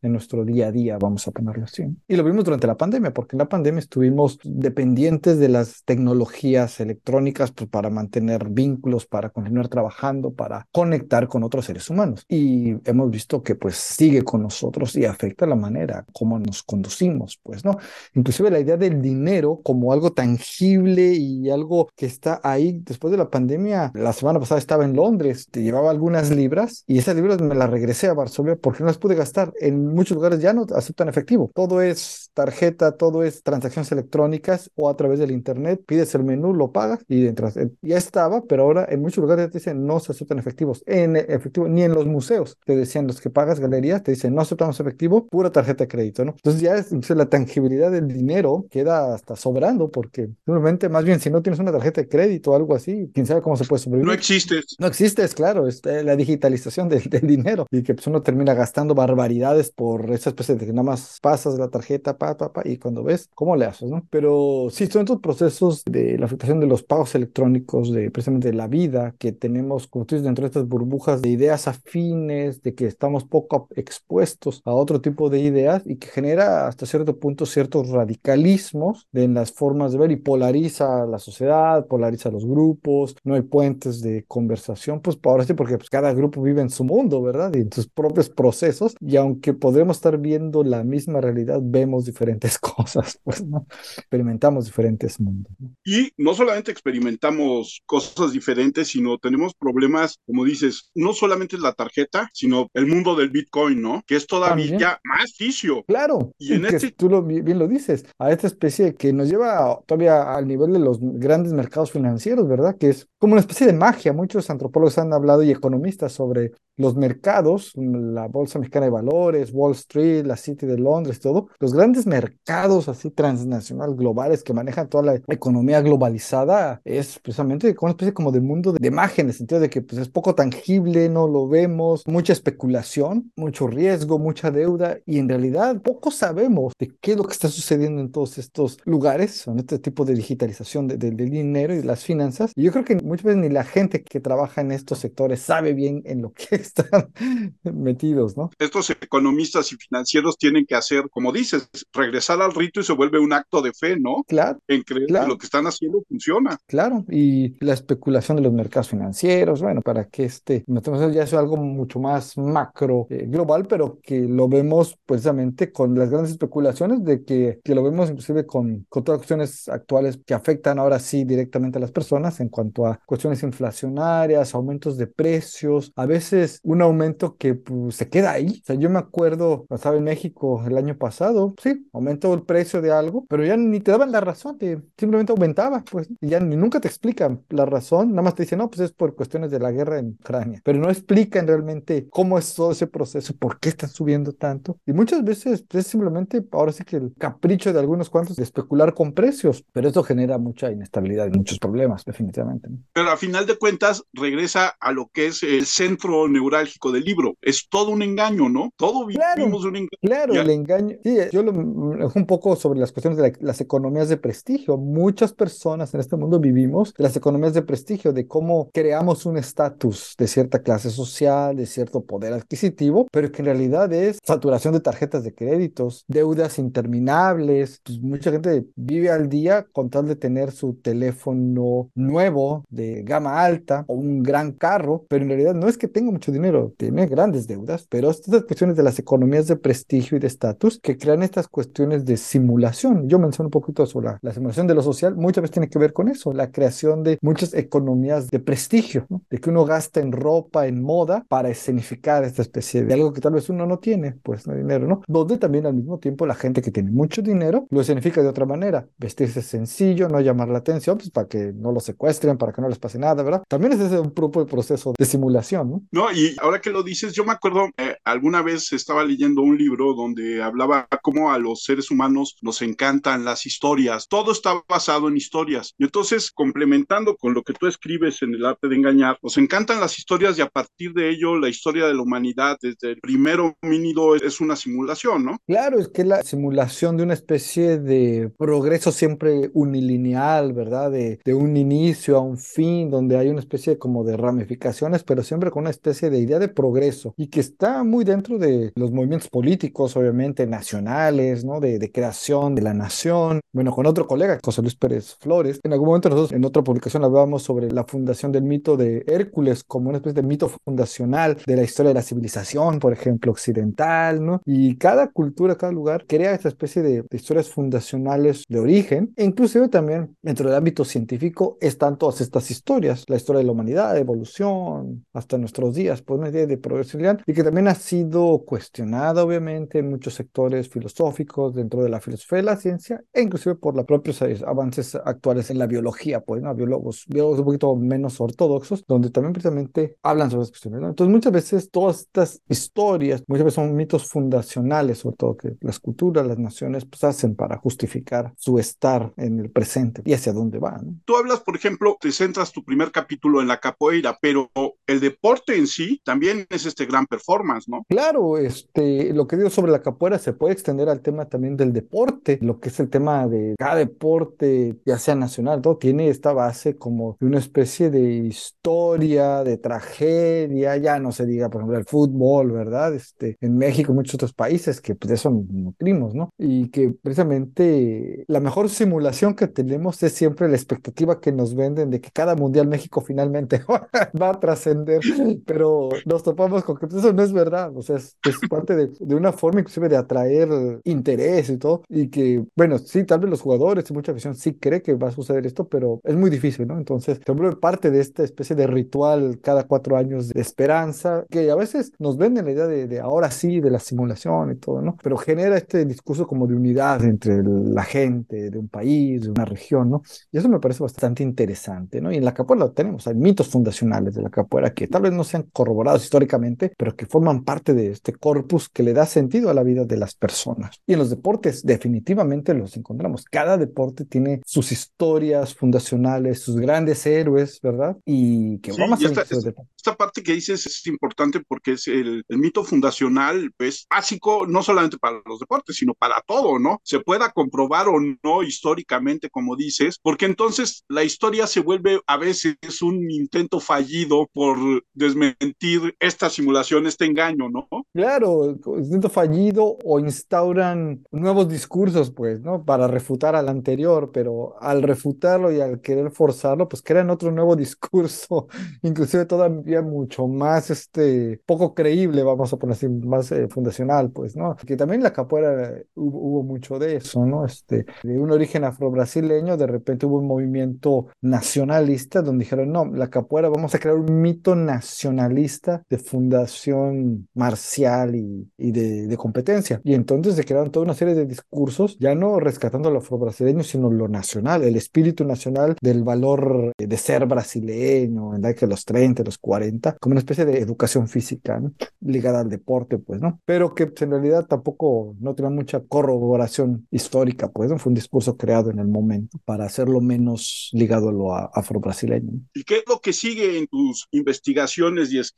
en nuestro día a día, vamos a ponerlo así. Y lo vimos durante la pandemia, porque en la pandemia estuvimos dependientes de las tecnologías electrónicas pues, para mantener vínculos, para continuar trabajando, para conectar con otros seres humanos. Y hemos visto que pues sigue con nosotros y afecta la manera como nos conducimos, pues, ¿no? Inclusive la idea del dinero como algo tangible y algo que está ahí después de la pandemia. La semana pasada estaba en Londres, te llevaba algunas libras y esas libras me las regresé a Varsovia porque no las pude gastar. En muchos lugares ya no aceptan efectivo. Todo es tarjeta, todo es transacciones electrónicas o a través del internet. Pides el menú, lo pagas y entras. Eh, Ya estaba, pero ahora en muchos lugares te dicen no se aceptan efectivos. En efectivo, ni en los museos te decían los que pagas galerías, te dicen no aceptamos efectivo, pura tarjeta de crédito, ¿no? Entonces ya es, entonces la tangibilidad del dinero queda hasta sobrando porque simplemente, más bien, si no tienes una tarjeta de crédito o algo así, quién sabe cómo se puede sobrevivir. No existes. No existe, es claro, es eh, la digitalización del, del dinero y que pues, uno termina gastando barbaridades por esa especie de que nada más pasas la tarjeta, pa, pa, pa, y cuando ves, ¿cómo le haces, no? Pero sí, son estos procesos de la afectación de los pagos electrónicos, de precisamente de la vida que tenemos, como tú dices, dentro de estas burbujas de ideas afines, de que estamos poco expuestos a otro tipo de ideas y que genera hasta cierto punto ciertos radicalismos en las formas de ver y polariza la sociedad, polariza los grupos, no hay puentes de conversación, pues ahora sí, porque pues, cada grupo vive en su mundo, ¿verdad? Y en sus propios procesos, y aunque podemos estar viendo la misma realidad, vemos diferentes cosas, pues, ¿no? Experimentamos diferentes mundos. ¿no? Y no solamente experimentamos cosas diferentes, sino tenemos problemas, como dices, no solamente la tarjeta, sino el mundo del Bitcoin, ¿no? Que es todavía También. más vicio. Claro, Y en que este- tú lo, bi- bien lo dices, a esta especie que nos lleva todavía al nivel de los grandes mercados financieros, ¿verdad? Que es como una especie de magia. Muchos antropólogos han hablado y economistas sobre los mercados, la Bolsa Mexicana de Valores, Wall Street, la City de Londres, todo, los grandes mercados así transnacional, globales, que manejan toda la economía globalizada, es precisamente una especie como de mundo de imagen, en el sentido de que pues, es poco tangible, no lo vemos, mucha especulación, mucho riesgo, mucha deuda, y en realidad poco sabemos de qué es lo que está sucediendo en todos estos lugares, en este tipo de digitalización del dinero y de las finanzas. Y yo creo que muchas veces ni la gente que trabaja en estos sectores sabe bien en lo que están metidos, ¿no? Estos economistas y financieros tienen que hacer, como dices, regresar al rito y se vuelve un acto de fe, ¿no? Claro. En creer que lo que están haciendo funciona. Claro, y la especulación de los mercados financieros, bueno, para que este, ya es algo mucho más macro, eh, global, pero que lo vemos precisamente con las grandes especulaciones de que, que lo vemos inclusive con, con todas las cuestiones actuales que afectan ahora sí directamente a las personas en cuanto a cuestiones inflacionarias, aumentos de precios, a veces un aumento que pues, se queda ahí. O sea, yo me acuerdo, estaba en México el año pasado, sí, aumentó el precio de algo, pero ya ni te daban la razón, te, simplemente aumentaba, pues, y ya ni nunca te explican la razón, nada más te dicen, no, pues es por cuestiones de la guerra en Ucrania, pero no explican realmente cómo es todo ese proceso, por qué están subiendo tanto. Y muchas veces es simplemente, ahora sí que el capricho de algunos cuantos de especular con precios, pero eso genera mucha inestabilidad y muchos problemas, definitivamente. Pero a final de cuentas regresa a lo que es el centro neurálgico del libro. Es todo un engaño, ¿no? Todo vivimos un engaño. Claro, el engaño. Sí, yo lo un poco sobre las cuestiones de las economías de prestigio. Muchas personas en este mundo vivimos de las economías de prestigio, de cómo creamos un estatus de cierta clase social, de cierto poder adquisitivo, pero que en realidad es saturación de tarjetas de créditos, deudas interminables. Pues mucha gente vive al día con tal de tener su teléfono nuevo de gama alta o un gran carro, pero en realidad no es que tenga mucho dinero, tiene grandes deudas, pero estas cuestiones de las economías de prestigio y de estatus que crean estas cuestiones de simulación. Yo menciono un poquito sobre la, simulación de lo social, muchas veces tiene que ver con eso, la creación de muchas economías de prestigio, de que uno gasta en ropa, en moda, para escenificar esta especie de algo que tal vez uno no tiene, pues no dinero, ¿no? Donde también al mismo tiempo la gente que tiene mucho dinero lo escenifica de otra manera, vestirse sencillo, no llamar la atención, pues para que no lo secuestren, para que no les pase nada, ¿verdad? También es ese un propio proceso de simulación, ¿no? No, y ahora que lo dices, yo me acuerdo, eh, alguna vez estaba leyendo un libro donde hablaba cómo a los seres humanos nos encantan las historias, todo está basado en historias. Y entonces, complementando con lo que tú escribes en el arte de engañar, nos encantan las historias y a partir de ello la historia de la humanidad desde el primer homínido es una simulación, ¿no? Claro, es que la simulación de una especie de progreso siempre unilineal, ¿verdad? De, de un inicio a un fin, donde hay una especie como de ramificaciones, pero siempre con una especie de idea de progreso y que está muy dentro de los movimientos políticos, obviamente, nacionales, ¿no? De, de creación de la nación. Bueno, con otro colega, José Luis Pérez Flores, en algún momento nosotros en otra publicación hablábamos sobre la fundación del mito de Hércules como una especie de mito fundacional de la historia de la civilización, por ejemplo, occidental, ¿no? Y cada cultura, cada lugar crea esta especie de, de historias fundacionales de origen, e inclusive también dentro del ámbito científico están todas estas historias, la historia de la humanidad, de evolución, hasta nuestros días, idea de progreso y que también ha sido cuestionada, obviamente, en muchos sectores filosóficos, dentro de la filosofía de la ciencia, e inclusive por los propios avances actuales en la biología, pues, ¿no? Biólogos, biólogos un poquito menos ortodoxos, donde también precisamente hablan sobre las cuestiones, ¿no? Entonces, muchas veces todas estas historias, muchas veces son mitos fundacionales, sobre todo que las culturas, las naciones, pues hacen para justificar su estar en el presente y hacia dónde va, ¿no? Tú hablas, por ejemplo, te centras tu primer capítulo en la capoeira, pero el deporte en sí también es este gran performance, ¿no? Claro, este, lo que digo sobre la capoeira se puede extender al tema también del deporte, lo que es el tema de cada deporte, ya sea nacional, todo tiene esta base como una especie de historia, de tragedia, ya no se diga, por ejemplo, el fútbol, ¿verdad? Este, en México y muchos otros países que pues de eso nutrimos, ¿no? Y que precisamente la mejor simulación que tenemos es siempre la expectativa que nos venden de que cada mundial México finalmente va a trascender, pero nos topamos con que eso no es verdad, o sea, es, parte de, de, una forma inclusive de atraer interés y todo, y que, bueno, sí, tal vez los jugadores y mucha afición sí cree que va a suceder esto, pero es muy difícil, ¿no? Entonces, se vuelve parte de esta especie de ritual cada cuatro años de esperanza, que a veces nos venden la idea de, de ahora sí, de la simulación y todo, ¿no? Pero genera este discurso como de unidad entre la gente de un país, de una región, ¿no? Y eso me parece bastante interesante, ¿no? Y en la capoeira lo tenemos, hay mitos fundacionales de la capoeira que tal vez no sean corroborados históricamente, pero que forman parte de este corpus que le da sentido a la vida de las personas. Y en los deportes definitivamente los encontramos. Cada deporte tiene sus historias fundacionales, sus grandes héroes, ¿verdad? Y que vamos a esta, esta, parte que dices es importante porque es el, el mito fundacional, pues básico, no solamente para los deportes, sino para todo, ¿no? Se pueda comprobar o no históricamente, como dices, porque entonces la historia se vuelve a veces un intento fallido por desmentir esta simulación, este engaño, ¿no? Claro, intento fallido o instauran nuevos discursos, pues, ¿no? Para refutar al anterior, pero al refutarlo y al querer forzarlo, pues crean otro nuevo discurso, inclusive todavía mucho más, este, poco creíble, vamos a poner así, más eh, fundacional, pues, ¿no? Que también la capoeira hubo, hubo, mucho de eso, ¿no? Este, de un origen afro-brasileño, de repente hubo un movimiento nacionalista donde dijeron, no, la capoeira, vamos a crear un mito nacionalista de fundación marcial y, y de, de, competencia. Y entonces se crearon toda una serie de discursos, ya no rescatando lo afro-brasileño, sino lo nacional, el espíritu nacional del valor de ser brasileño en la de los 30, los 40, como una especie de educación física, ¿no? ligada al deporte, pues, ¿no? Pero que pues, en realidad tampoco no tenía mucha corroboración histórica, pues, ¿no? Fue un discurso creado en el momento para hacerlo menos ligado a lo afro-brasileño. ¿Y qué es lo que sigue en tus investigaciones y escritos,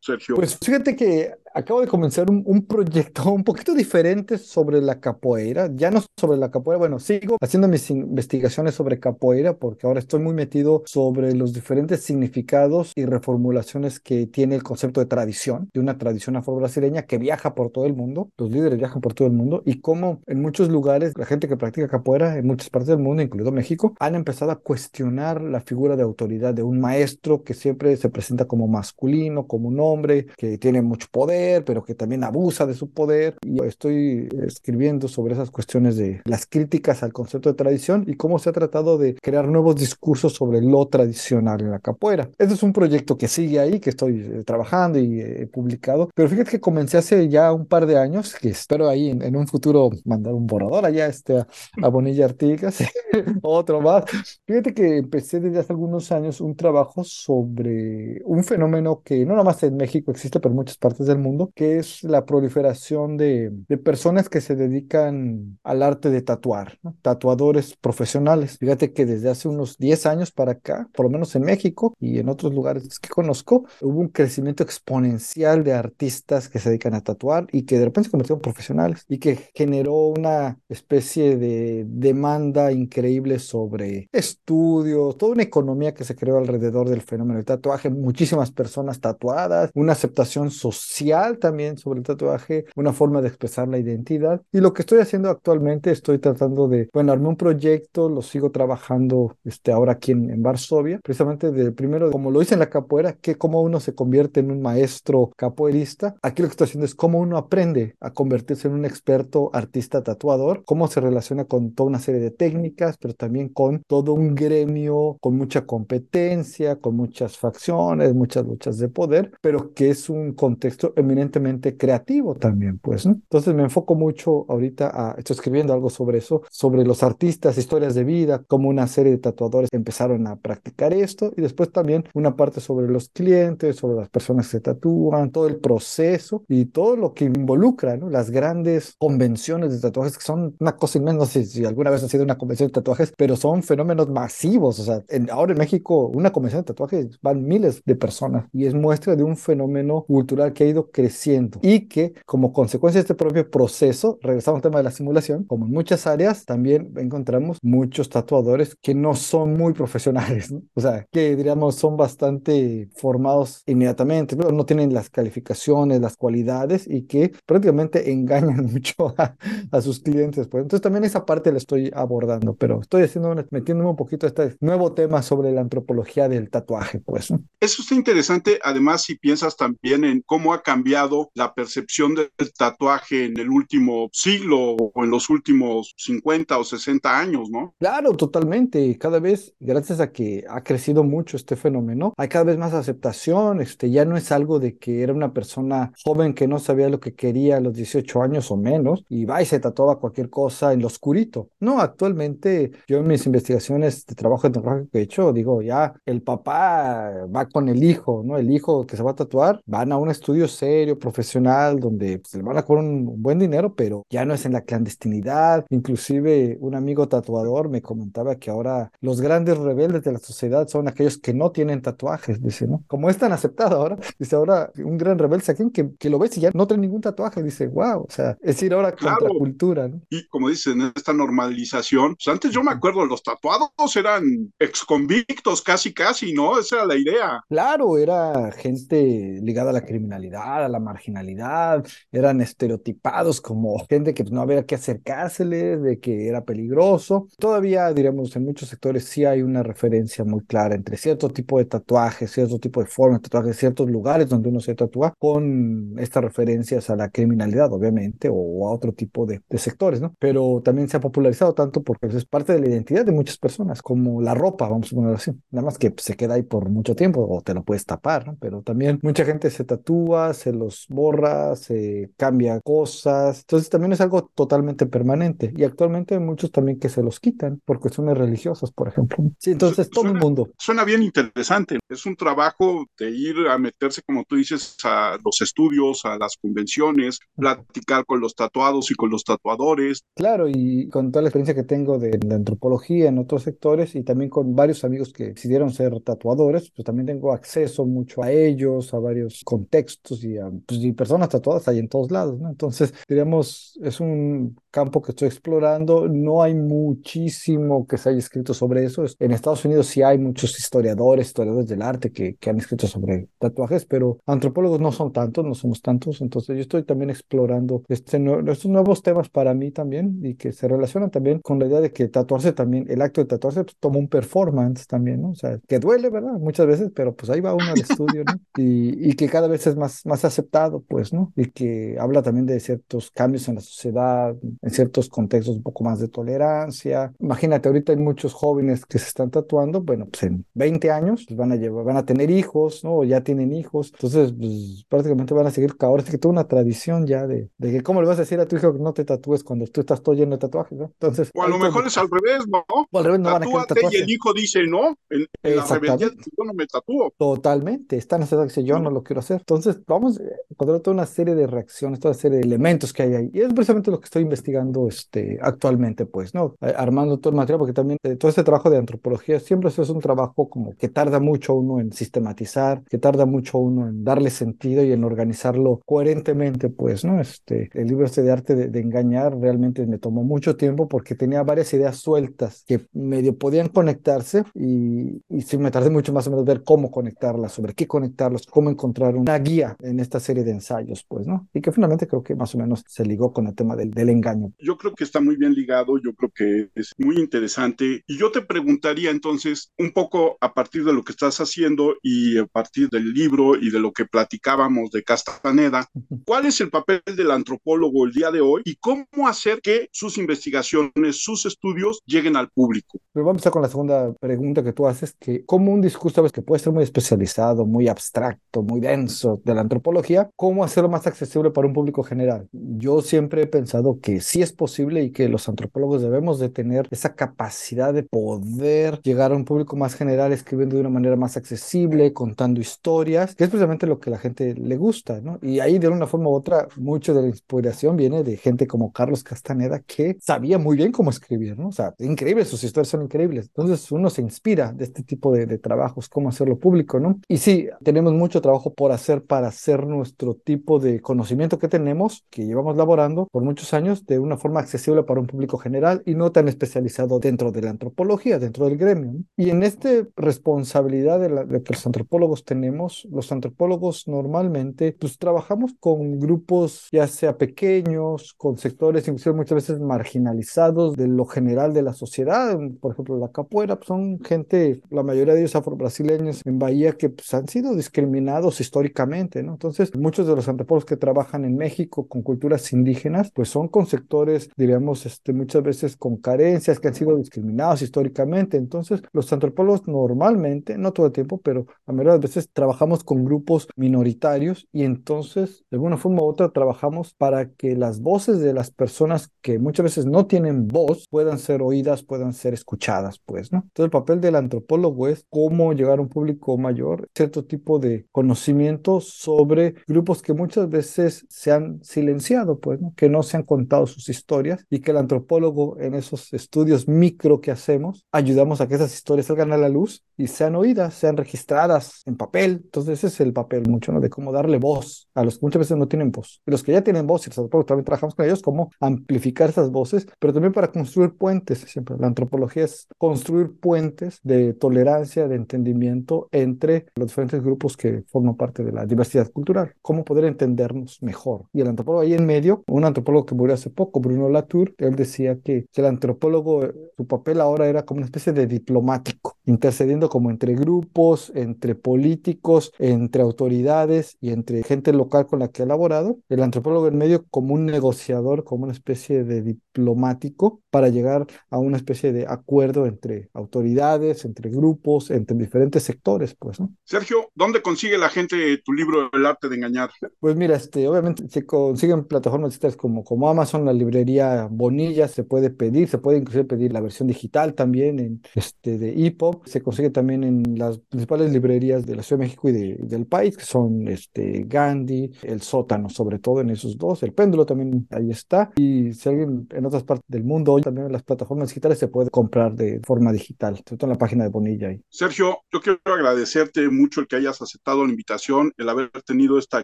Sergio? Pues fíjate que acabo de comenzar un, un, proyecto un poquito diferente sobre la capoeira, ya no sobre la capoeira, bueno, sigo haciendo mis investigaciones sobre capoeira porque ahora estoy muy metido sobre los diferentes significados y reformulaciones que tiene el concepto de tradición, de una tradición afro-brasileña que viaja por todo el mundo, los líderes viajan por todo el mundo y cómo en muchos lugares la gente que practica capoeira en muchas partes del mundo, incluido México, han empezado a cuestionar la figura de autoridad de un maestro que siempre se presenta como masculino, como un hombre que tiene mucho poder, pero que también abusa de su poder. Y estoy escribiendo sobre esas cuestiones de las críticas al concepto de tradición y cómo se ha tratado de crear nuevos discursos sobre lo tradicional en la capoeira. Este es un proyecto que sigue ahí, que estoy eh, trabajando y he publicado, pero fíjate que comencé hace ya un par de años, que espero ahí en, un futuro mandar un borrador allá este, a, a Bonilla Artigas, otro más. Fíjate que empecé desde hace algunos años un trabajo sobre un fenómeno que no nada más en México existe, pero en muchas partes del mundo, que es la proliferación de, de personas que se dedican al arte de tatuar, ¿no? tatuadores profesionales. Fíjate que desde hace unos 10 años para acá, por lo menos en México y en otros lugares que conozco, hubo un crecimiento exponencial de artistas que se dedican a tatuar y que de repente se convirtieron profesionales y que generó una especie de demanda increíble sobre estudios, toda una economía que se creó alrededor del fenómeno del tatuaje, muchísimas personas tatuadas, una aceptación social también sobre el tatuaje, una forma de expresar la identidad. Y lo que estoy haciendo actualmente, estoy tratando de, bueno, armé un proyecto, lo sigo trabajando este, ahora aquí en, en Varsovia, precisamente del primero, como lo hice en la capoeira, que cómo uno se convierte en un maestro capoeirista. Aquí lo que estoy haciendo es cómo uno aprende a convertirse en un experto artista tatuador, cómo se relaciona con toda una serie de técnicas, pero también con todo un gremio, con mucha competencia, con muchas facciones, muchas luchas de poder, pero que es un contexto eminentemente creativo también, pues, ¿no? Entonces me enfoco mucho ahorita a, estoy escribiendo algo sobre eso, sobre los artistas, historias de vida, cómo una serie de tatuadores empezaron a practicar esto y después también una parte sobre los clientes, sobre las personas que se tatúan, todo el proceso y todo lo que involucra, ¿no? Las grandes convenciones de tatuajes que son una cosa inmensa, no sé si alguna vez ha sido una convención de tatuajes, pero son fenómenos masivos, o sea, en, ahora en México una convención de tatuajes van miles de personas y es muestra de un fenómeno cultural que ha ido creciendo y que como consecuencia de este propio proceso, regresamos al tema de la simulación, como en muchas áreas, también encontramos muchos tatuadores que no son muy profesionales, ¿no? o sea, que diríamos son bastante formados inmediatamente, pero no tienen las calificaciones, las cualidades y que prácticamente engañan mucho a, a sus clientes. Pues. Entonces también esa parte la estoy abordando, pero estoy haciendo, metiéndome un poquito a este nuevo tema sobre la antropología del tatuaje, pues. Eso está interesante, además, si piensas también en cómo ha cambiado cambiado la percepción del tatuaje en el último siglo o en los últimos 50 o 60 años, ¿no? Claro, totalmente. Cada vez, gracias a que ha crecido mucho este fenómeno, hay cada vez más aceptación. Este, ya no es algo de que era una persona joven que no sabía lo que quería a los 18 años o menos y va y se tatuaba cualquier cosa en lo oscurito. No, actualmente yo en mis investigaciones de trabajo etnográfico que he hecho, digo, ya el papá va con el hijo, ¿no? El hijo que se va a tatuar, van a un estudio serio, profesional, donde pues, le van a cobrar un, buen dinero, pero ya no es en la clandestinidad. Inclusive un amigo tatuador me comentaba que ahora los grandes rebeldes de la sociedad son aquellos que no tienen tatuajes, dice, ¿no? Como es tan aceptado ahora, dice ahora un gran rebelde es aquel que, que lo ves y ya no tiene ningún tatuaje, dice, wow, o sea, es ir ahora claro. contra cultura, ¿no? Y como dicen, esta normalización, pues antes yo me acuerdo, los tatuados eran exconvictos casi, casi, ¿no? Esa era la idea. Claro, era gente ligada a la criminalidad, a la marginalidad, eran estereotipados como gente que pues, no había que acercárseles, de que era peligroso. Todavía, diremos, en muchos sectores sí hay una referencia muy clara entre cierto tipo de tatuajes, cierto tipo de forma de tatuajes, ciertos lugares donde uno se tatúa, con estas referencias a la criminalidad, obviamente, o a otro tipo de, de sectores, ¿no? Pero también se ha popularizado tanto porque es parte de la identidad de muchas personas, como la ropa, vamos a ponerlo así. Nada más que se queda ahí por mucho tiempo o te lo puedes tapar, ¿no? Pero también mucha gente se tatúa, se los borra, se cambia cosas. Entonces también es algo totalmente permanente. Y actualmente hay muchos también que se los quitan por cuestiones religiosas, por ejemplo. Sí, entonces todo el mundo. Suena bien interesante. Es un trabajo de ir a meterse, como tú dices, a los estudios, a las convenciones, platicar con los tatuados y con los tatuadores. Claro, y con toda la experiencia que tengo de, de antropología en otros sectores y también con varios amigos que decidieron ser tatuadores, pues también tengo acceso mucho a ellos, a varios contextos y a pues, y personas tatuadas hay en todos lados, ¿no? Entonces, diríamos, es un campo que estoy explorando, no hay muchísimo que se haya escrito sobre eso. En Estados Unidos sí hay muchos historiadores, historiadores del arte que, que han escrito sobre tatuajes, pero antropólogos no son tantos, no somos tantos, entonces yo estoy también explorando este, estos nuevos temas para mí también y que se relacionan también con la idea de que tatuarse también, el acto de tatuarse pues, toma un performance también, ¿no? O sea, que duele, ¿verdad? Muchas veces, pero pues ahí va uno al estudio, ¿no? Y, y que cada vez es más, más aceptado, pues, ¿no? Y que habla también de ciertos cambios en la sociedad, en ciertos contextos un poco más de tolerancia. Imagínate, ahorita hay muchos jóvenes que se están tatuando, bueno, pues en 20 años pues van a llevar, van a tener hijos, ¿no? O ya tienen hijos, entonces pues prácticamente van a seguir, ahora sí que toda una tradición ya de, de que cómo le vas a decir a tu hijo que no te tatúes cuando tú estás todo lleno de tatuajes, ¿no? Entonces... O a lo mejor es al revés, ¿no? O al revés no van a tatuarse. Y el hijo dice, no, en, en la rebeldía yo no me tatúo. Totalmente, están en esa dice, yo no lo quiero hacer. Entonces, vamos a encontrar toda una serie de reacciones, toda una serie de elementos que hay ahí. Y es precisamente lo que estoy investigando este, actualmente, pues, ¿no? Armando todo el material, porque también eh, todo este trabajo de antropología siempre es un trabajo como que tarda mucho uno en sistematizar, que tarda mucho uno en darle sentido y en organizarlo coherentemente, pues, ¿no? Este, el libro este de arte de, de engañar realmente me tomó mucho tiempo porque tenía varias ideas sueltas que medio podían conectarse y, y sí me tardé mucho más o menos ver cómo conectarlas, sobre qué conectarlos, cómo encontrar una guía en esta serie de ensayos, pues, ¿no? Y que finalmente creo que más o menos se ligó con el tema del, del engaño. Yo creo que está muy bien ligado, yo creo que es muy interesante. Y yo te preguntaría entonces, un poco a partir de lo que estás haciendo y a partir del libro y de lo que platicábamos de Castaneda, ¿cuál es el papel del antropólogo el día de hoy y cómo hacer que sus investigaciones, sus estudios lleguen al público? Pero vamos a con la segunda pregunta que tú haces, que como un discurso ¿sabes? que puede ser muy especializado, muy abstracto, muy denso de la antropología, ¿cómo hacerlo más accesible para un público general? Yo siempre he pensado que sí es posible y que los antropólogos debemos de tener esa capacidad de poder llegar a un público más general escribiendo de una manera más accesible, contando historias, que es precisamente lo que la gente le gusta, ¿no? Y ahí de una forma u otra, mucho de la inspiración viene de gente como Carlos Castaneda, que sabía muy bien cómo escribir, ¿no? O sea, increíble, sus historias son increíbles. Entonces uno se inspira de este tipo de, de trabajos, cómo hacerlo público, ¿no? Y sí, tenemos mucho trabajo por hacer para hacer nuestro tipo de conocimiento que tenemos, que llevamos laborando por muchos años, de una forma accesible para un público general y no tan especializado dentro de la antropología, dentro del gremio. Y en esta responsabilidad de, la, de, que los antropólogos tenemos, los antropólogos normalmente pues trabajamos con grupos ya sea pequeños, con sectores incluso muchas veces marginalizados de lo general de la sociedad, por ejemplo la capoeira, pues son gente, la mayoría de ellos afro-brasileños en Bahía que pues, han sido discriminados históricamente, ¿no? Entonces Entonces, muchos de los antropólogos que trabajan en México con culturas indígenas, pues son con sectores, diríamos, este, muchas veces con carencias que han sido discriminados históricamente. Entonces, los antropólogos normalmente, no todo el tiempo, pero a mayoría de veces trabajamos con grupos minoritarios y entonces, de alguna forma u otra, trabajamos para que las voces de las personas que muchas veces no tienen voz puedan ser oídas, puedan ser escuchadas, pues, ¿no? Entonces, el papel del antropólogo es cómo llegar a un público mayor, cierto tipo de conocimiento sobre grupos que muchas veces se han silenciado, pues, ¿no? que no se han contado sus historias y que el antropólogo en esos estudios micro que hacemos ayudamos a que esas historias salgan a la luz y sean oídas, sean registradas en papel. Entonces ese es el papel mucho, ¿no? De cómo darle voz a los que muchas veces no tienen voz. Y los que ya tienen voz, y los antropólogos también trabajamos con ellos, cómo amplificar esas voces, pero también para construir puentes. Siempre la antropología es construir puentes de tolerancia, de entendimiento entre los diferentes grupos que forman parte de la diversidad cultural. Cómo poder entendernos mejor. Y el antropólogo ahí en medio, un antropólogo que murió hace poco, Bruno Latour, él decía que, el antropólogo, su papel ahora era como una especie de diplomático, intercediendo como entre grupos, entre políticos, entre autoridades y entre gente local con la que ha elaborado. El antropólogo en medio como un negociador, como una especie de diplomático para llegar a una especie de acuerdo entre autoridades, entre grupos, entre diferentes sectores, pues, ¿no? Sergio, ¿dónde consigue la gente tu libro El arte de engañar? Pues mira, este, obviamente se consiguen plataformas digitales como, como Amazon, la librería Bonilla, se puede pedir, se puede inclusive pedir la versión digital también en este de EPUB, se consigue también en las principales librerías de la Ciudad de México y de, del país, que son este Gandhi, El Sótano, sobre todo en esos dos, El Péndulo también ahí está, y si alguien en otras partes del mundo hoy también en las plataformas digitales se puede comprar de forma digital, sobre todo en la página de Bonilla. Ahí. Sergio, yo quiero agradecerte mucho el que hayas aceptado la invitación, el haber tenido esta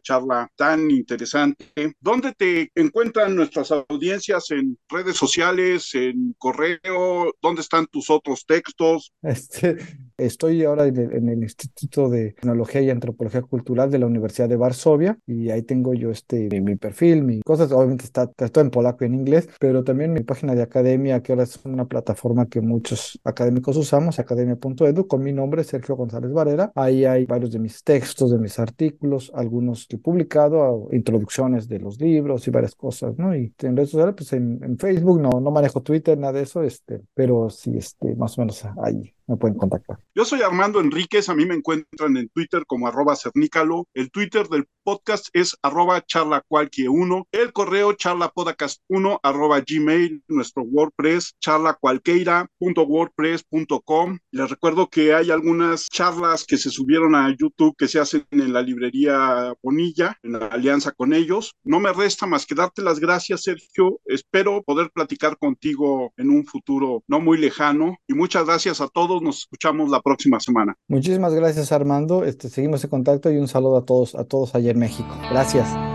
charla tan interesante. ¿Dónde te encuentran nuestras audiencias en redes sociales, en correo? ¿Dónde están tus otros textos? Este, estoy ahora en el, Instituto de Tecnología y Antropología Cultural de la Universidad de Varsovia y ahí tengo yo este mi, perfil, mi cosas, obviamente está, está en polaco y en inglés, pero también mi página de academia, que ahora es una plataforma que muchos académicos usamos, academia.edu, con mi nombre, Sergio González Varela. Ahí hay varios de mis textos, de mis artículos, algunos que he publicado, introducciones de los libros y varias cosas, ¿no? Y en redes sociales, pues en, en Facebook no, no manejo Twitter, nada de eso, este, pero sí, este, más o menos ahí me pueden contactar. Yo soy Armando Enríquez, a mí me encuentran en Twitter como arroba cernícalo, el Twitter del podcast es arroba charlacualquie1, el correo charlapodcast1 arroba gmail, nuestro WordPress charlacualqueira.wordpress.com. Les recuerdo que hay algunas charlas que se subieron a YouTube que se hacen en la librería Bonilla, en la alianza con ellos. No me resta más que darte las gracias, Sergio. Espero poder platicar contigo en un futuro no muy lejano y muchas gracias a todos nos escuchamos próxima semana. Muchísimas gracias, Armando. Este, seguimos en contacto y un saludo a todos, a todos allá en México. Gracias.